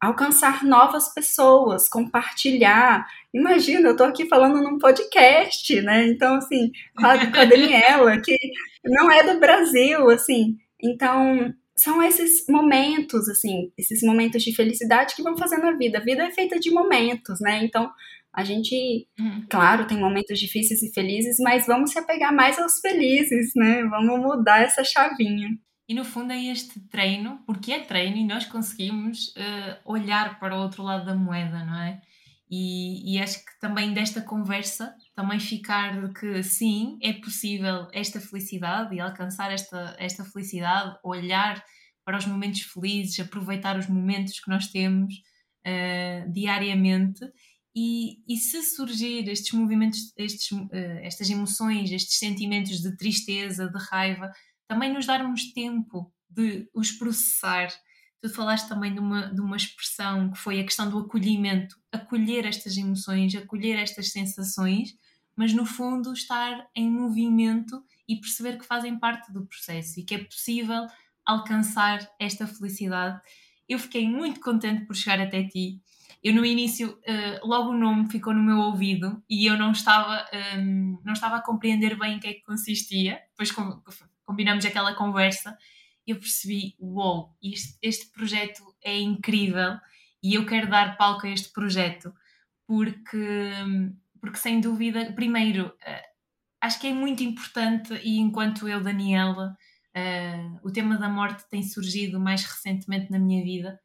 alcançar novas pessoas, compartilhar. Imagina, eu tô aqui falando num podcast, né? Então, assim, com a, com a Daniela, que não é do Brasil, assim. Então, são esses momentos, assim, esses momentos de felicidade que vão fazendo a vida. A vida é feita de momentos, né? Então, a gente, uhum. claro, tem momentos difíceis e felizes, mas vamos se apegar mais aos felizes, né? Vamos mudar essa chavinha. E no fundo é este treino, porque é treino e nós conseguimos uh, olhar para o outro lado da moeda, não é? E, e, acho que também desta conversa também ficar de que sim, é possível esta felicidade e alcançar esta, esta felicidade, olhar para os momentos felizes, aproveitar os momentos que nós temos uh, diariamente e, e se surgir estes movimentos, estes, uh, estas emoções, estes sentimentos de tristeza, de raiva, também nos darmos tempo de os processar. Tu falaste também de uma, de uma expressão que foi a questão do acolhimento, acolher estas emoções, acolher estas sensações, mas no fundo estar em movimento e perceber que fazem parte do processo e que é possível alcançar esta felicidade. Eu fiquei muito contente por chegar até ti. Eu no início, uh, logo o nome ficou no meu ouvido e eu não estava, ehm, não estava a compreender bem em que é que consistia. Depois combinamos aquela conversa eu percebi, uou, wow, este, este projeto é incrível e eu quero dar palco a este projeto. Porque, porque sem dúvida, primeiro, uh, acho que é muito importante e enquanto eu, Daniela, uh, o tema da morte tem surgido mais recentemente na minha vida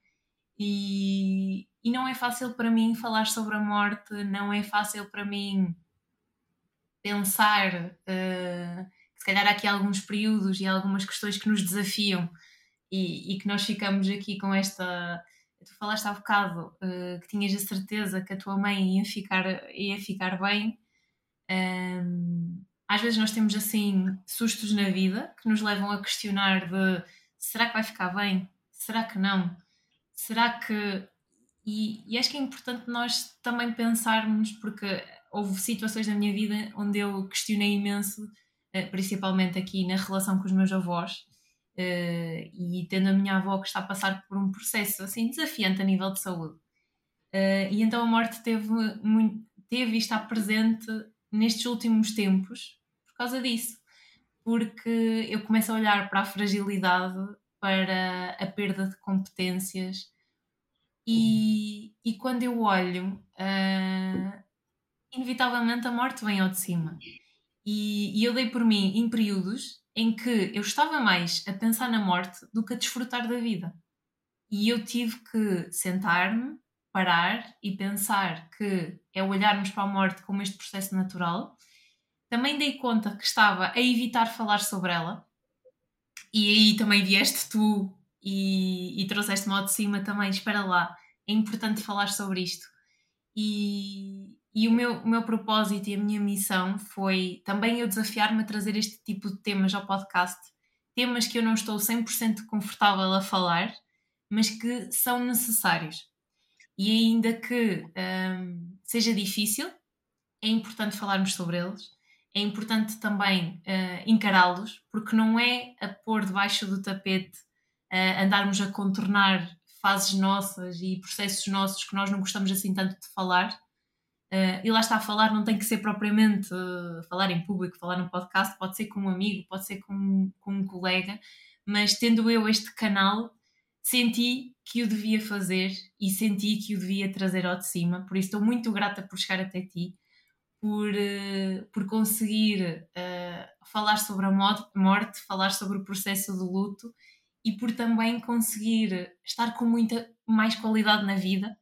e, e não é fácil para mim falar sobre a morte, não é fácil para mim pensar uh, se calhar há aqui alguns períodos e algumas questões que nos desafiam e, e que nós ficamos aqui com esta tu falaste há bocado uh, que tinhas a certeza que a tua mãe ia ficar, ia ficar bem. Um, às vezes nós temos assim sustos na vida que nos levam a questionar de será que vai ficar bem? Será que não? Será que. E, e acho que é importante nós também pensarmos, porque houve situações na minha vida onde eu questionei imenso, principalmente aqui na relação com os meus avós, Uh, e tendo a minha avó que está a passar por um processo assim desafiante a nível de saúde. Uh, e então a morte teve, teve e está presente nestes últimos tempos por causa disso, porque eu começo a olhar para a fragilidade, para a perda de competências, e, e quando eu olho, uh, inevitavelmente a morte vem ao de cima. E, e eu dei por mim em períodos em que eu estava mais a pensar na morte do que a desfrutar da vida. E eu tive que sentar-me, parar e pensar que é olharmos para a morte como este processo natural. Também dei conta que estava a evitar falar sobre ela. E aí também vieste tu e, e trouxeste-me ao de cima também. Espera lá, é importante falar sobre isto. E, e o meu, o meu propósito e a minha missão foi também eu desafiar-me a trazer este tipo de temas ao podcast. Temas que eu não estou 100% confortável a falar, mas que são necessários. E ainda que hum, seja difícil, é importante falarmos sobre eles. É importante também uh, encará-los, porque não é a pôr debaixo do tapete, uh, andarmos a contornar fases nossas e processos nossos que nós não gostamos assim tanto de falar, Uh, e lá está a falar, não tem que ser propriamente uh, falar em público, falar no podcast, pode ser com um amigo, pode ser com, com um colega, mas tendo eu este canal, senti que o devia fazer e senti que o devia trazer ao de cima, por isso estou muito grata por chegar até ti, por, uh, por conseguir falar sobre a morte, falar sobre o processo do luto e por também conseguir estar com muita mais qualidade na vida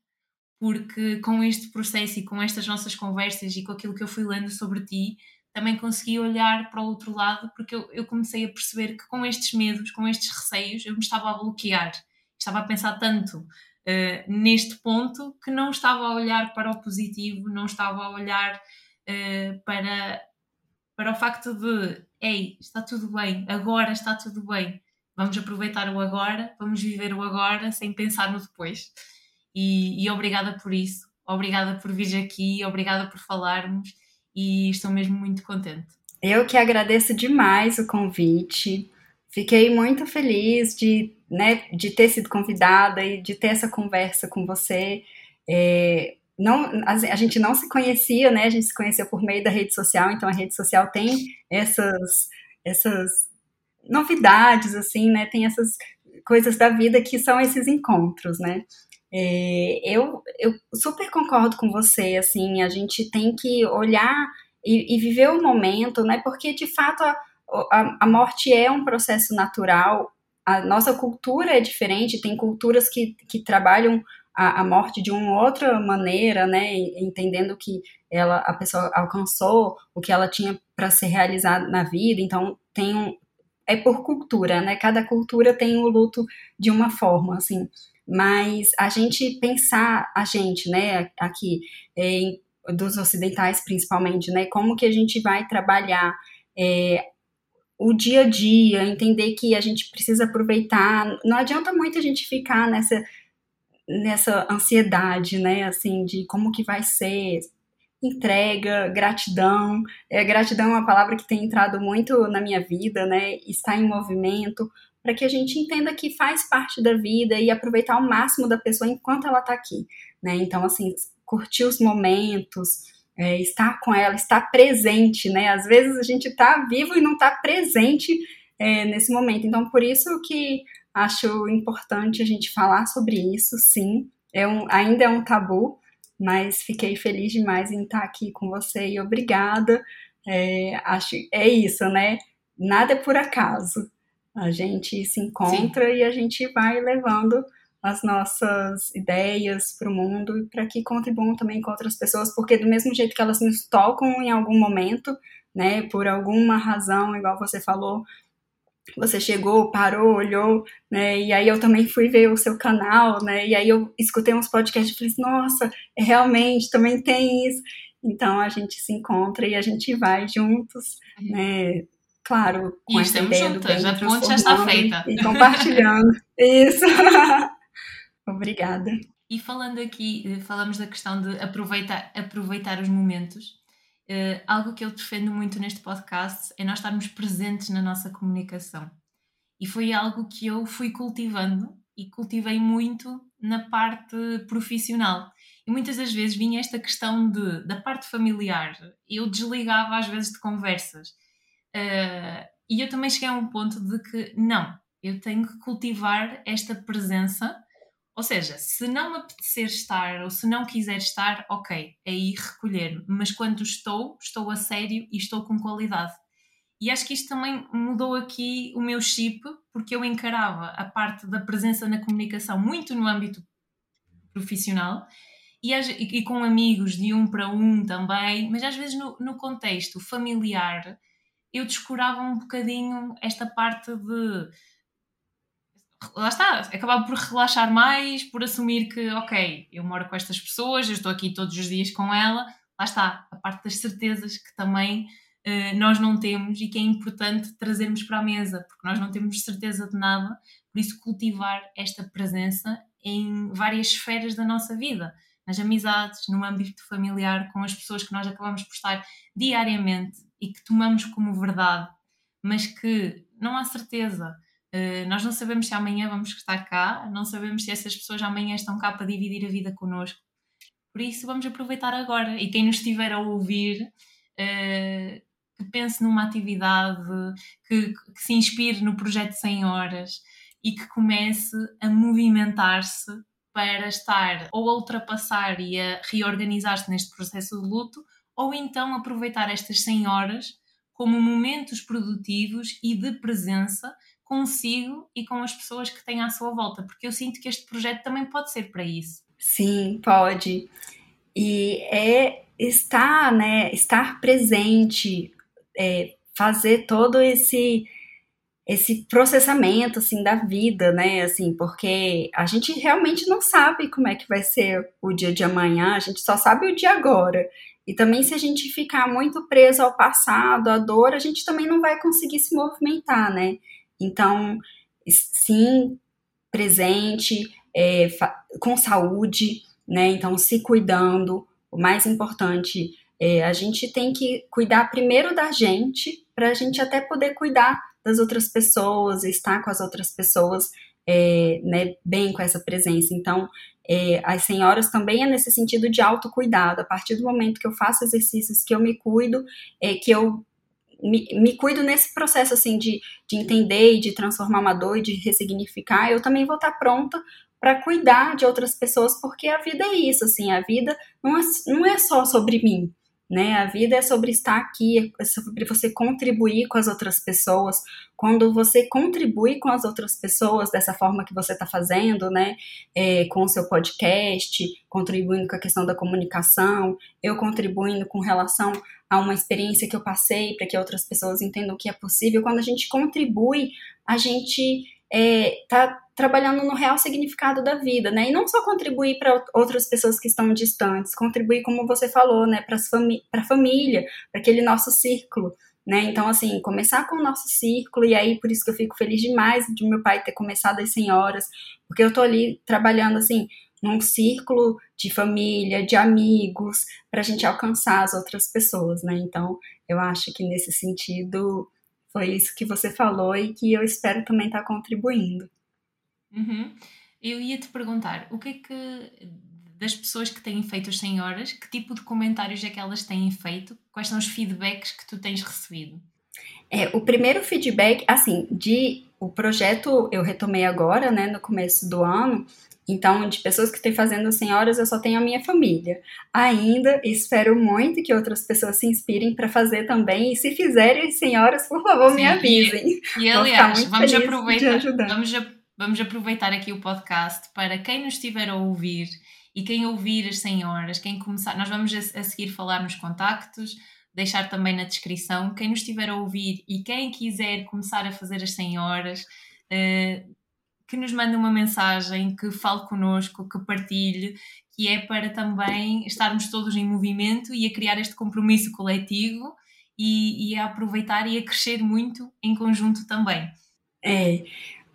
porque com este processo e com estas nossas conversas e com aquilo que eu fui lendo sobre ti, também consegui olhar para o outro lado, porque eu, eu comecei a perceber que com estes medos, com estes receios, eu me estava a bloquear. Estava a pensar tanto uh, neste ponto que não estava a olhar para o positivo, não estava a olhar uh, para, para o facto de, ei, está tudo bem, agora está tudo bem, vamos aproveitar o agora, vamos viver o agora sem pensar no depois. E, e obrigada por isso, obrigada por vir aqui, obrigada por falarmos e estou mesmo muito contente. Eu que agradeço demais o convite. Fiquei muito feliz de, né, de ter sido convidada e de ter essa conversa com você. É, não, a, a, gente não se conhecia, né? A gente se conheceu por meio da rede social, então a rede social tem essas, essas novidades, assim, né? Tem essas coisas da vida que são esses encontros, né? É, eu, eu super concordo com você, assim, a gente tem que olhar e, e viver o momento, né? Porque de fato a, a, a, morte é um processo natural, a nossa cultura é diferente, tem culturas que, que trabalham a, a morte de uma outra maneira, né? Entendendo que ela, a pessoa alcançou o que ela tinha para ser realizado na vida, então tem um, é por cultura, né? Cada cultura tem o luto de uma forma, assim mas a gente pensar, a gente, né, aqui, em, dos ocidentais principalmente, né, como que a gente vai trabalhar é, o dia a dia, entender que a gente precisa aproveitar, não adianta muito a gente ficar nessa nessa ansiedade, né, assim, de como que vai ser, entrega, gratidão. É, gratidão é uma palavra que tem entrado muito na minha vida, né? Estar em movimento, para que a gente entenda que faz parte da vida e aproveitar ao máximo da pessoa enquanto ela está aqui, né? Então, assim, curtir os momentos, é, estar com ela, estar presente, né? Às vezes a gente está vivo e não está presente é, nesse momento. Então, por isso que acho importante a gente falar sobre isso, sim. É um, ainda é um tabu, mas fiquei feliz demais em estar aqui com você e obrigada. É, acho é isso, né? Nada é por acaso. A gente se encontra Sim. e a gente vai levando as nossas ideias para o mundo para que contribuam também com outras pessoas, porque do mesmo jeito que elas nos tocam em algum momento, né, por alguma razão, igual você falou, você chegou, parou, olhou, né? E aí eu também fui ver o seu canal, né? E aí eu escutei uns podcasts e falei, nossa, é realmente também tem isso. Então a gente se encontra e a gente vai juntos, uhum. né? Claro, com e essa ideia juntas, do bem a ponte já está feita. E compartilhando. isso. Obrigada. E falando aqui, eh, falamos da questão de aproveitar, aproveitar os momentos. Uh, algo que eu defendo muito neste podcast é nós estarmos presentes na nossa comunicação. E foi algo que eu fui cultivando e cultivei muito na parte profissional. E muitas das vezes vinha esta questão de, da parte familiar. Eu desligava às vezes de conversas. Uh, e eu também cheguei a um ponto de que não, eu tenho que cultivar esta presença ou seja, se não me apetecer estar ou se não quiser estar, ok, aí recolher-me. Mas quando estou, estou a sério e estou com qualidade. E acho que isto também mudou aqui o meu chip, porque eu encarava a parte da presença na comunicação muito no âmbito profissional e, e com amigos de um para um também, mas às vezes no, no contexto familiar eu descurava um bocadinho esta parte de lá está, acabava por relaxar mais, por assumir que, ok, eu moro com estas pessoas, eu estou aqui todos os dias com ela, lá está, a parte das certezas que também uh, nós não temos e que é importante trazermos para a mesa, porque nós não temos certeza de nada, por isso cultivar esta presença em várias esferas da nossa vida, nas amizades, no âmbito familiar, com as pessoas que nós acabamos por estar diariamente e que tomamos como verdade, mas que não há certeza Uh, nós não sabemos se amanhã vamos estar cá, não sabemos se essas pessoas amanhã estão cá para dividir a vida connosco. Por isso, vamos aproveitar agora. E quem nos estiver a ouvir, uh, que pense numa atividade, que, que, se inspire no projeto 100 Horas e que comece a movimentar-se para estar ou a ultrapassar e a reorganizar-se neste processo de luto, ou então aproveitar estas 100 horas como momentos produtivos e de presença consigo e com as pessoas que têm à sua volta, porque eu sinto que este projeto também pode ser para isso. Sim, pode. E é estar, né, estar presente, é, fazer todo esse esse processamento assim da vida, né? Assim, porque a gente realmente não sabe como é que vai ser o dia de amanhã, a gente só sabe o dia agora. E também se a gente ficar muito preso ao passado, à dor, a gente também não vai conseguir se movimentar, né? Então, sim, presente, é, com saúde, né? Então, se cuidando. O mais importante é a gente tem que cuidar primeiro da gente, para a gente até poder cuidar das outras pessoas, estar com as outras pessoas é, né, bem com essa presença. Então, é, as senhoras também é nesse sentido de autocuidado. A partir do momento que eu faço exercícios, que eu me cuido, é, que eu me, me cuido nesse processo assim de, de entender e de transformar uma dor e de ressignificar, eu também vou estar pronta para cuidar de outras pessoas, porque a vida é isso, assim, a vida não é, não é só sobre mim, né? A vida é sobre estar aqui, é sobre você contribuir com as outras pessoas. Quando você contribui com as outras pessoas dessa forma que você está fazendo, né? É, com o seu podcast, contribuindo com a questão da comunicação, eu contribuindo com relação a uma experiência que eu passei para que outras pessoas entendam que é possível. Quando a gente contribui, a gente está é, trabalhando no real significado da vida, né? E não só contribuir para outras pessoas que estão distantes, contribuir, como você falou, né, para a família, para aquele nosso círculo. Né? Então, assim, começar com o nosso círculo, e aí por isso que eu fico feliz demais de meu pai ter começado às senhoras, porque eu tô ali trabalhando, assim, num círculo de família, de amigos, para a gente alcançar as outras pessoas, né? Então, eu acho que nesse sentido foi isso que você falou e que eu espero também estar tá contribuindo. Uhum. Eu ia te perguntar, o que é que das pessoas que têm feito as senhoras, que tipo de comentários é que elas têm feito? Quais são os feedbacks que tu tens recebido? É, o primeiro feedback, assim, de o projeto eu retomei agora, né, no começo do ano, então, de pessoas que estão fazendo senhoras, eu só tenho a minha família. Ainda espero muito que outras pessoas se inspirem para fazer também. E se fizerem senhoras, por favor, Sim, me avisem. E, e aliás, vamos aproveitar, vamos, vamos aproveitar aqui o podcast para quem nos estiver a ouvir e quem ouvir as senhoras, quem começar, nós vamos a, a seguir falar nos contactos, deixar também na descrição. Quem nos estiver a ouvir e quem quiser começar a fazer as senhoras, uh, que nos mande uma mensagem, que fale connosco, que partilhe, que é para também estarmos todos em movimento e a criar este compromisso coletivo e, e a aproveitar e a crescer muito em conjunto também. É.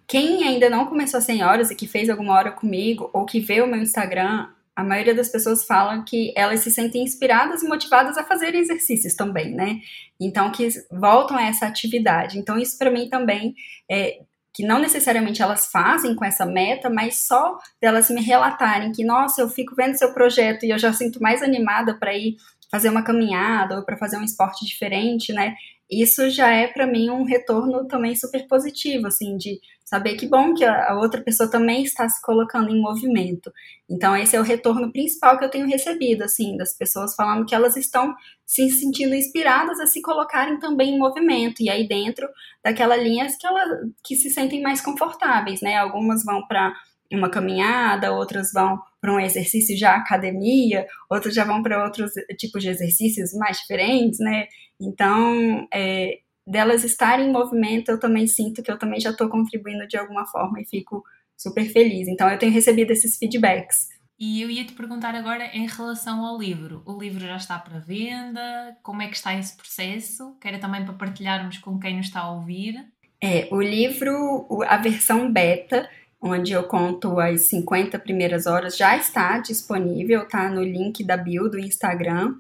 Quem ainda não começou a senhoras e que fez alguma hora comigo ou que vê o meu Instagram, a maioria das pessoas falam que elas se sentem inspiradas e motivadas a fazer exercícios também, né? Então, que voltam a essa atividade. Então, isso para mim também é, que não necessariamente elas fazem com essa meta, mas só delas me relatarem que, nossa, eu fico vendo seu projeto e eu já sinto mais animada para ir fazer uma caminhada ou para fazer um esporte diferente, né? Isso já é para mim um retorno também super positivo, assim, de saber que bom que a outra pessoa também está se colocando em movimento. Então esse é o retorno principal que eu tenho recebido, assim, das pessoas falando que elas estão se sentindo inspiradas a se colocarem também em movimento e aí dentro daquela linha que ela que se sentem mais confortáveis, né? Algumas vão para uma caminhada, outras vão para um exercício já academia, outras já vão para outros tipos de exercícios mais diferentes, né? Então, é, delas estarem em movimento, eu também sinto que eu também já estou contribuindo de alguma forma e fico super feliz. Então, eu tenho recebido esses feedbacks. E eu ia te perguntar agora em relação ao livro. O livro já está para venda? Como é que está esse processo? Quero também para partilharmos com quem nos está a ouvir. É, o livro, a versão beta, onde eu conto as 50 primeiras horas, já está disponível, tá no link da bio do Instagram.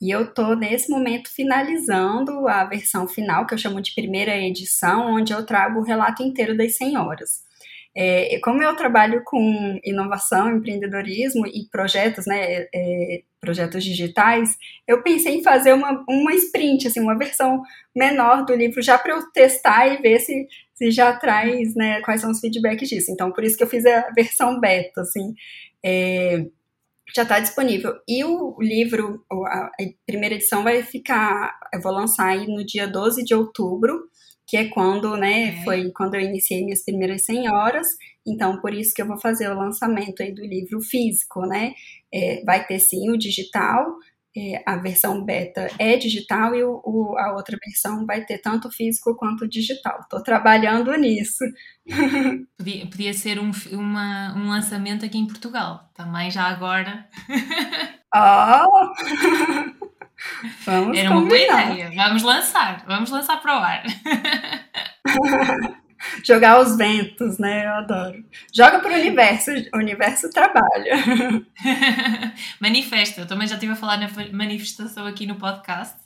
E eu tô nesse momento finalizando a versão final, que eu chamo de primeira edição, onde eu trago o relato inteiro das senhoras. É, como eu trabalho com inovação, empreendedorismo e projetos, né, é, projetos digitais, eu pensei em fazer uma, uma sprint, assim, uma versão menor do livro, já para eu testar e ver se, se já traz, né, quais são os feedbacks disso. Então, por isso que eu fiz a versão beta, assim. É, já está disponível. E o livro, a primeira edição vai ficar, eu vou lançar aí no dia 12 de outubro, que é quando, né, é. foi quando eu iniciei minhas primeiras 100 horas, então por isso que eu vou fazer o lançamento aí do livro físico, né, é, vai ter sim o digital, é, a versão beta é digital e o, o, a outra versão vai ter tanto físico quanto digital. Estou trabalhando nisso. Podia, podia ser um, uma, um lançamento aqui em Portugal, também já agora. Oh! Vamos Era uma boa ideia. Vamos lançar, vamos lançar para o ar. Jogar os ventos, né? Eu adoro. Joga para o universo, o universo trabalha. Manifesta, eu também já estive a falar na manifestação aqui no podcast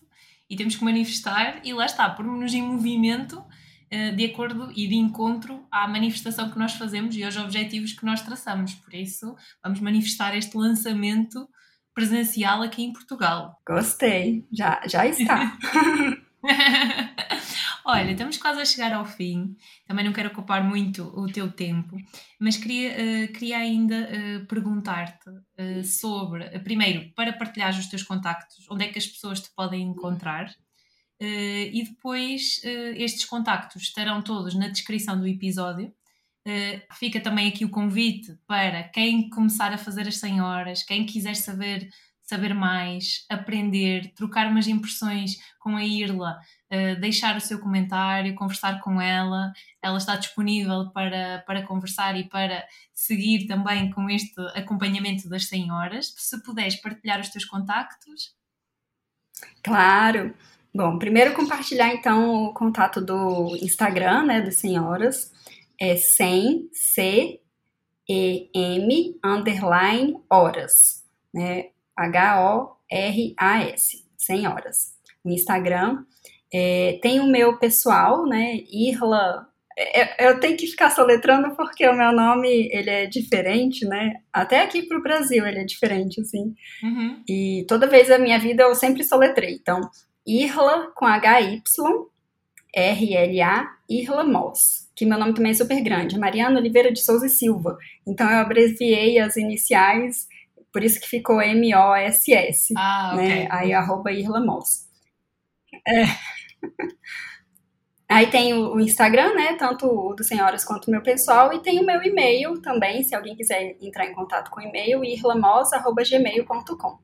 e temos que manifestar e lá está, pormos-nos em movimento eh, de acordo e de encontro à manifestação que nós fazemos e aos objetivos que nós traçamos. Por isso, vamos manifestar este lançamento presencial aqui em Portugal. Gostei, já, já está. Olha, estamos quase a chegar ao fim. Também não quero ocupar muito o teu tempo, mas queria, uh, queria ainda uh, perguntar-te uh, sobre, primeiro, para partilhar os teus contactos, onde é que as pessoas te podem encontrar. e depois, estes contactos estarão todos na descrição do episódio. fica também aqui o convite para quem começar a fazer as 100 horas, quem quiser saber saber mais, aprender, trocar umas impressões com a Irla, uh, deixar o seu comentário, conversar com ela. Ela está disponível para, para conversar e para seguir também com este acompanhamento das senhoras. Se puderes partilhar os teus contactos. Claro. Bom, primeiro compartilhar então o contato do Instagram, né, das senhoras. É 100 C E M underline horas, né? H-O-R-A-S, 100 horas. No Instagram É, tem o meu pessoal, né? Irla. É, eu tenho que ficar soletrando porque o meu nome ele é diferente, né? Até aqui pro Brasil ele é diferente, assim. Uhum. E toda vez da minha vida eu sempre soletrei. Então, Irla com H-Y, R-L-A, Irla Moss. Que meu nome também é super grande, Mariana Oliveira de Souza e Silva. Então eu abreviei as iniciais, por isso que ficou M-O-S-S. Ah, né? Aí arroba Irla Moss. É. Aí tem o Instagram, né? Tanto o do Senhoras quanto o meu pessoal. E tem o meu e-mail também, se alguém quiser entrar em contato com o e-mail, irlamos.gmail.com.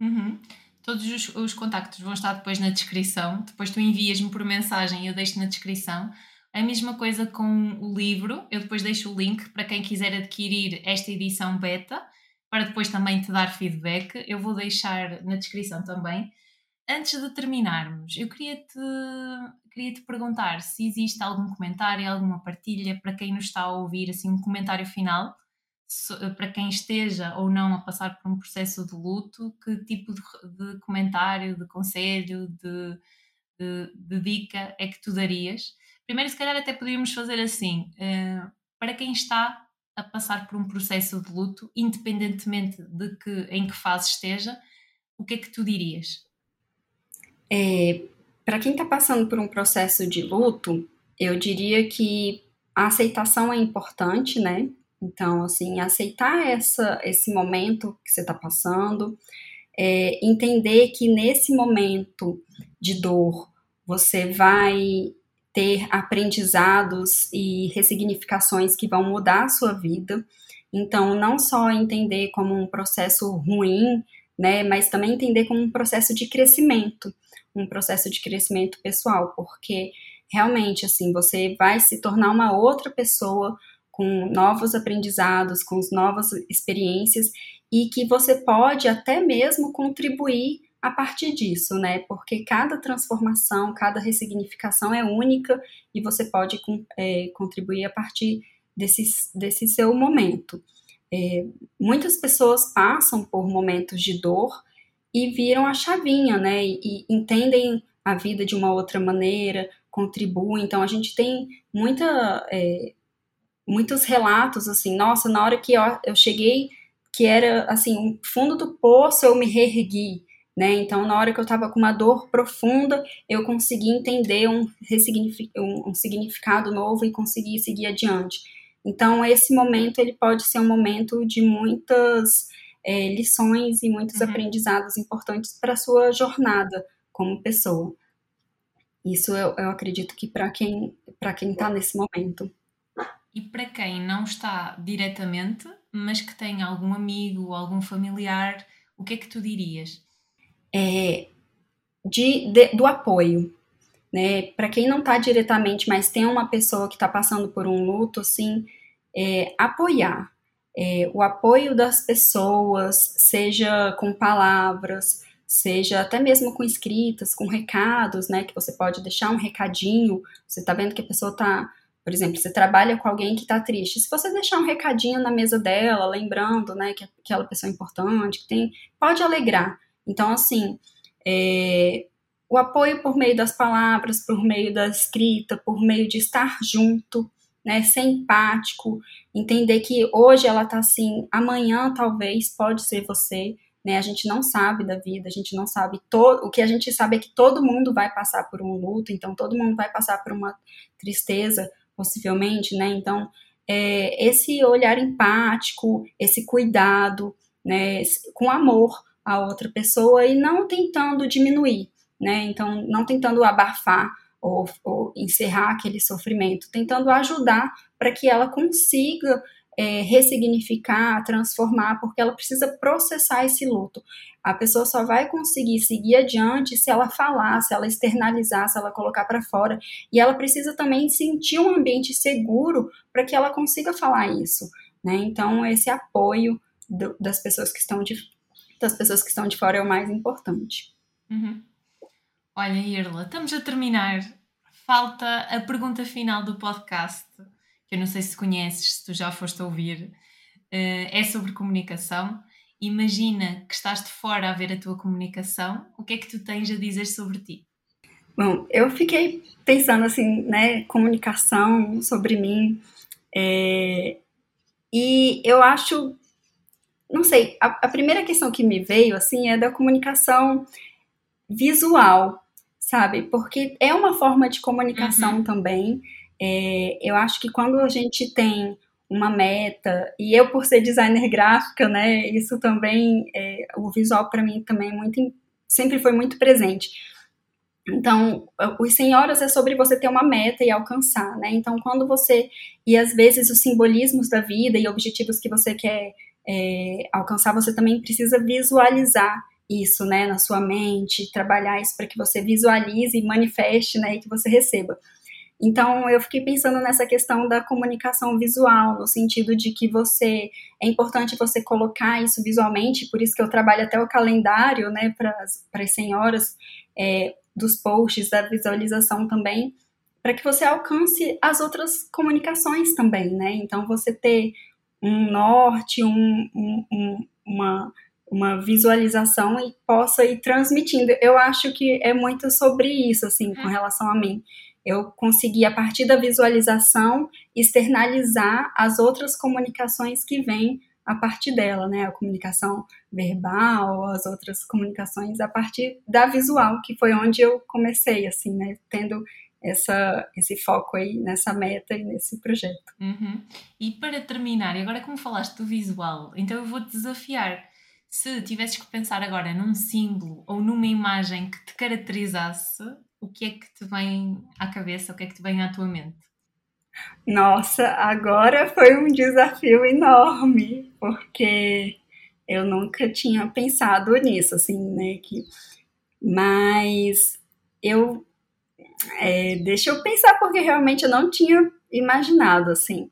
Uhum. Todos os, os, contactos vão estar depois na descrição. Depois tu envias-me por mensagem e eu deixo na descrição. A mesma coisa com o livro. Eu depois deixo o link para quem quiser adquirir esta edição beta, para depois também te dar feedback. Eu vou deixar na descrição também. Antes de terminarmos, eu queria te, queria te perguntar se existe algum comentário, alguma partilha para quem nos está a ouvir, assim, um comentário final para quem esteja ou não a passar por um processo de luto, que tipo de, de comentário, de conselho, de, de, de, dica é que tu darias? Primeiro, se calhar, até poderíamos fazer assim: uh, para quem está a passar por um processo de luto, independentemente de que, em que fase esteja, o que é que tu dirias? É, para quem está passando por um processo de luto, eu diria que a aceitação é importante, né? Então, assim, aceitar essa, esse momento que você está passando, é, entender que nesse momento de dor você vai ter aprendizados e ressignificações que vão mudar a sua vida. Então, não só entender como um processo ruim, né, mas também entender como um processo de crescimento, um processo de crescimento pessoal, porque realmente, assim, você vai se tornar uma outra pessoa com novos aprendizados, com novas experiências e que você pode até mesmo contribuir a partir disso, né? Porque cada transformação, cada ressignificação é única e você pode é, contribuir a partir desse, desse seu momento. É, muitas pessoas passam por momentos de dor e viram a chavinha, né? E, e entendem a vida de uma outra maneira, contribuem. Então, a gente tem muita é, muitos relatos assim, nossa, na hora que eu, eu cheguei, que era assim, um fundo do poço, eu me reergui, né? Então, na hora que eu estava com uma dor profunda, eu consegui entender um, um, um significado novo e consegui seguir adiante. Então, esse momento ele pode ser um momento de muitas é, lições e muitos uhum. aprendizados importantes para a sua jornada como pessoa. Isso eu, eu acredito que para quem para quem está nesse momento. E para quem não está diretamente, mas que tem algum amigo, algum familiar, o que é que tu dirias? É, de, de do apoio. Né? Para quem não está diretamente, mas tem uma pessoa que está passando por um luto, assim, é, apoiar. É, o apoio das pessoas, seja com palavras, seja até mesmo com escritas, com recados, né? Que você pode deixar um recadinho. Você está vendo que a pessoa está por exemplo, você trabalha com alguém que está triste. Se você deixar um recadinho na mesa dela, lembrando, né, que aquela pessoa é importante, que tem, pode alegrar. Então, assim, é, o apoio por meio das palavras, por meio da escrita, por meio de estar junto, né, ser empático, entender que hoje ela está assim, amanhã talvez pode ser você, né? A gente não sabe da vida, a gente não sabe todo, o que a gente sabe é que todo mundo vai passar por um luto, então todo mundo vai passar por uma tristeza, possivelmente, né? Então, é, esse olhar empático, esse cuidado, né, com amor a outra pessoa e não tentando diminuir, né? Então, não tentando abafar ou, ou encerrar aquele sofrimento, tentando ajudar para que ela consiga é, ressignificar, transformar, porque ela precisa processar esse luto. A pessoa só vai conseguir seguir adiante se ela falar, se ela externalizar, se ela colocar para fora. E ela precisa também sentir um ambiente seguro para que ela consiga falar isso. Né? Então, esse apoio do, das pessoas que estão de das pessoas que estão de fora é o mais importante. Uhum. Olha, Irla, estamos a terminar. Falta a pergunta final do podcast que eu não sei se conheces, se tu já foste ouvir, uh, é sobre comunicação. Imagina que estás de fora a ver a tua comunicação, o que é que tu tens a dizer sobre ti? Bom, eu fiquei pensando assim, né, comunicação sobre mim, é, e eu acho, não sei, a, a, primeira questão que me veio assim é da comunicação visual, sabe? Porque é uma forma de comunicação uhum. também. É, eu acho que quando a gente tem uma meta, e eu por ser designer gráfica, né, isso também, é, o visual para mim também é muito, sempre foi muito presente. Então, os 100 horas é sobre você ter uma meta e alcançar, né? Então, quando você. E às vezes os simbolismos da vida e objetivos que você quer é, alcançar, você também precisa visualizar isso, né, na sua mente, trabalhar isso para que você visualize e manifeste, né, e que você receba. Então, eu fiquei pensando nessa questão da comunicação visual, no sentido de que você é importante você colocar isso visualmente, por isso que eu trabalho até o calendário, né, para as 100 horas é, dos posts, da visualização também, para que você alcance as outras comunicações também, né? Então, você ter um norte, um, um, um, uma, uma visualização e possa ir transmitindo. Eu acho que é muito sobre isso, assim, com uhum. relação a mim eu consegui, a partir da visualização, externalizar as outras comunicações que vêm a partir dela, né? A comunicação verbal, as outras comunicações a partir da visual, que foi onde eu comecei, assim, né? Tendo essa, esse foco aí nessa meta e nesse projeto. Uhum. E para terminar, e agora como falaste do visual, então eu vou-te desafiar. Se tivesses que pensar agora num símbolo ou numa imagem que te caracterizasse, o que é que te vem à cabeça, o que é que te vem à tua mente? Nossa, agora foi um desafio enorme, porque eu nunca tinha pensado nisso, assim, né? Que, mas eu. É, deixa eu pensar, porque realmente eu não tinha imaginado, assim.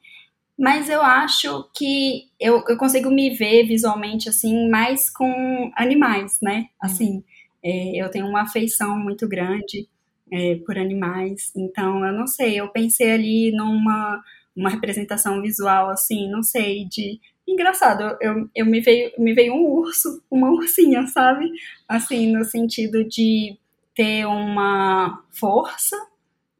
Mas eu acho que eu, eu consigo me ver visualmente, assim, mais com animais, né? Assim, é, eu tenho uma afeição muito grande é, por animais. Então, eu não sei, eu pensei ali numa uma representação visual, assim, não sei, de. Engraçado, eu, eu me, veio, me veio um urso, uma ursinha, sabe? Assim, no sentido de ter uma força,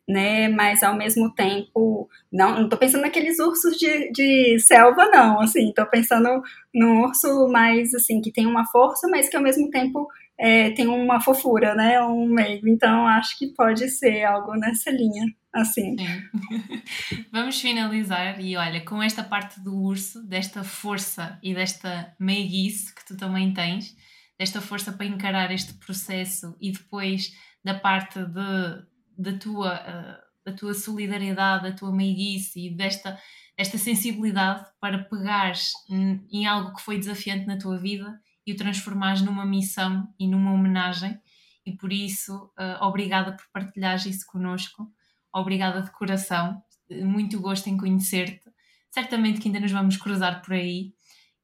né? Mas ao mesmo tempo, não, não tô pensando naqueles ursos de, de selva, não, assim, tô pensando num urso mais, assim, que tem uma força, mas que ao mesmo tempo é, tem uma fofura, né? Um meio. Então acho que pode ser algo nessa linha, assim. Vamos finalizar e olha, com esta parte do urso, desta força e desta meiguice que tu também tens, desta força para encarar este processo e depois da parte de, da tua, uh, da tua solidariedade, da tua meiguice e desta esta sensibilidade para pegares em algo que foi desafiante na tua vida e o transformares numa missão e numa homenagem. E por isso, uh, obrigada por partilhares isso connosco. Obrigada de coração. Muito gosto em conhecer-te. Certamente que ainda nos vamos cruzar por aí.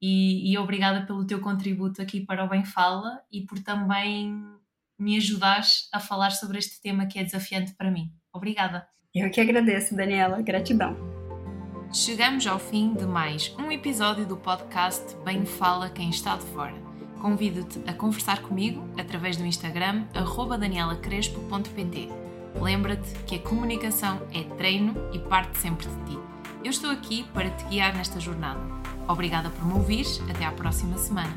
E, e, obrigada pelo teu contributo aqui para o Bem Fala e por também me ajudares a falar sobre este tema que é desafiante para mim. Obrigada. Eu que agradeço, Daniela. Gratidão. Chegamos ao fim de mais um episódio do podcast Bem Fala Quem Está de Fora convido-te a conversar comigo através do Instagram danielacrespo.pt. Lembra-te que a comunicação é treino e parte sempre de ti. Eu estou aqui para te guiar nesta jornada. Obrigada por me ouvir. Até à próxima semana.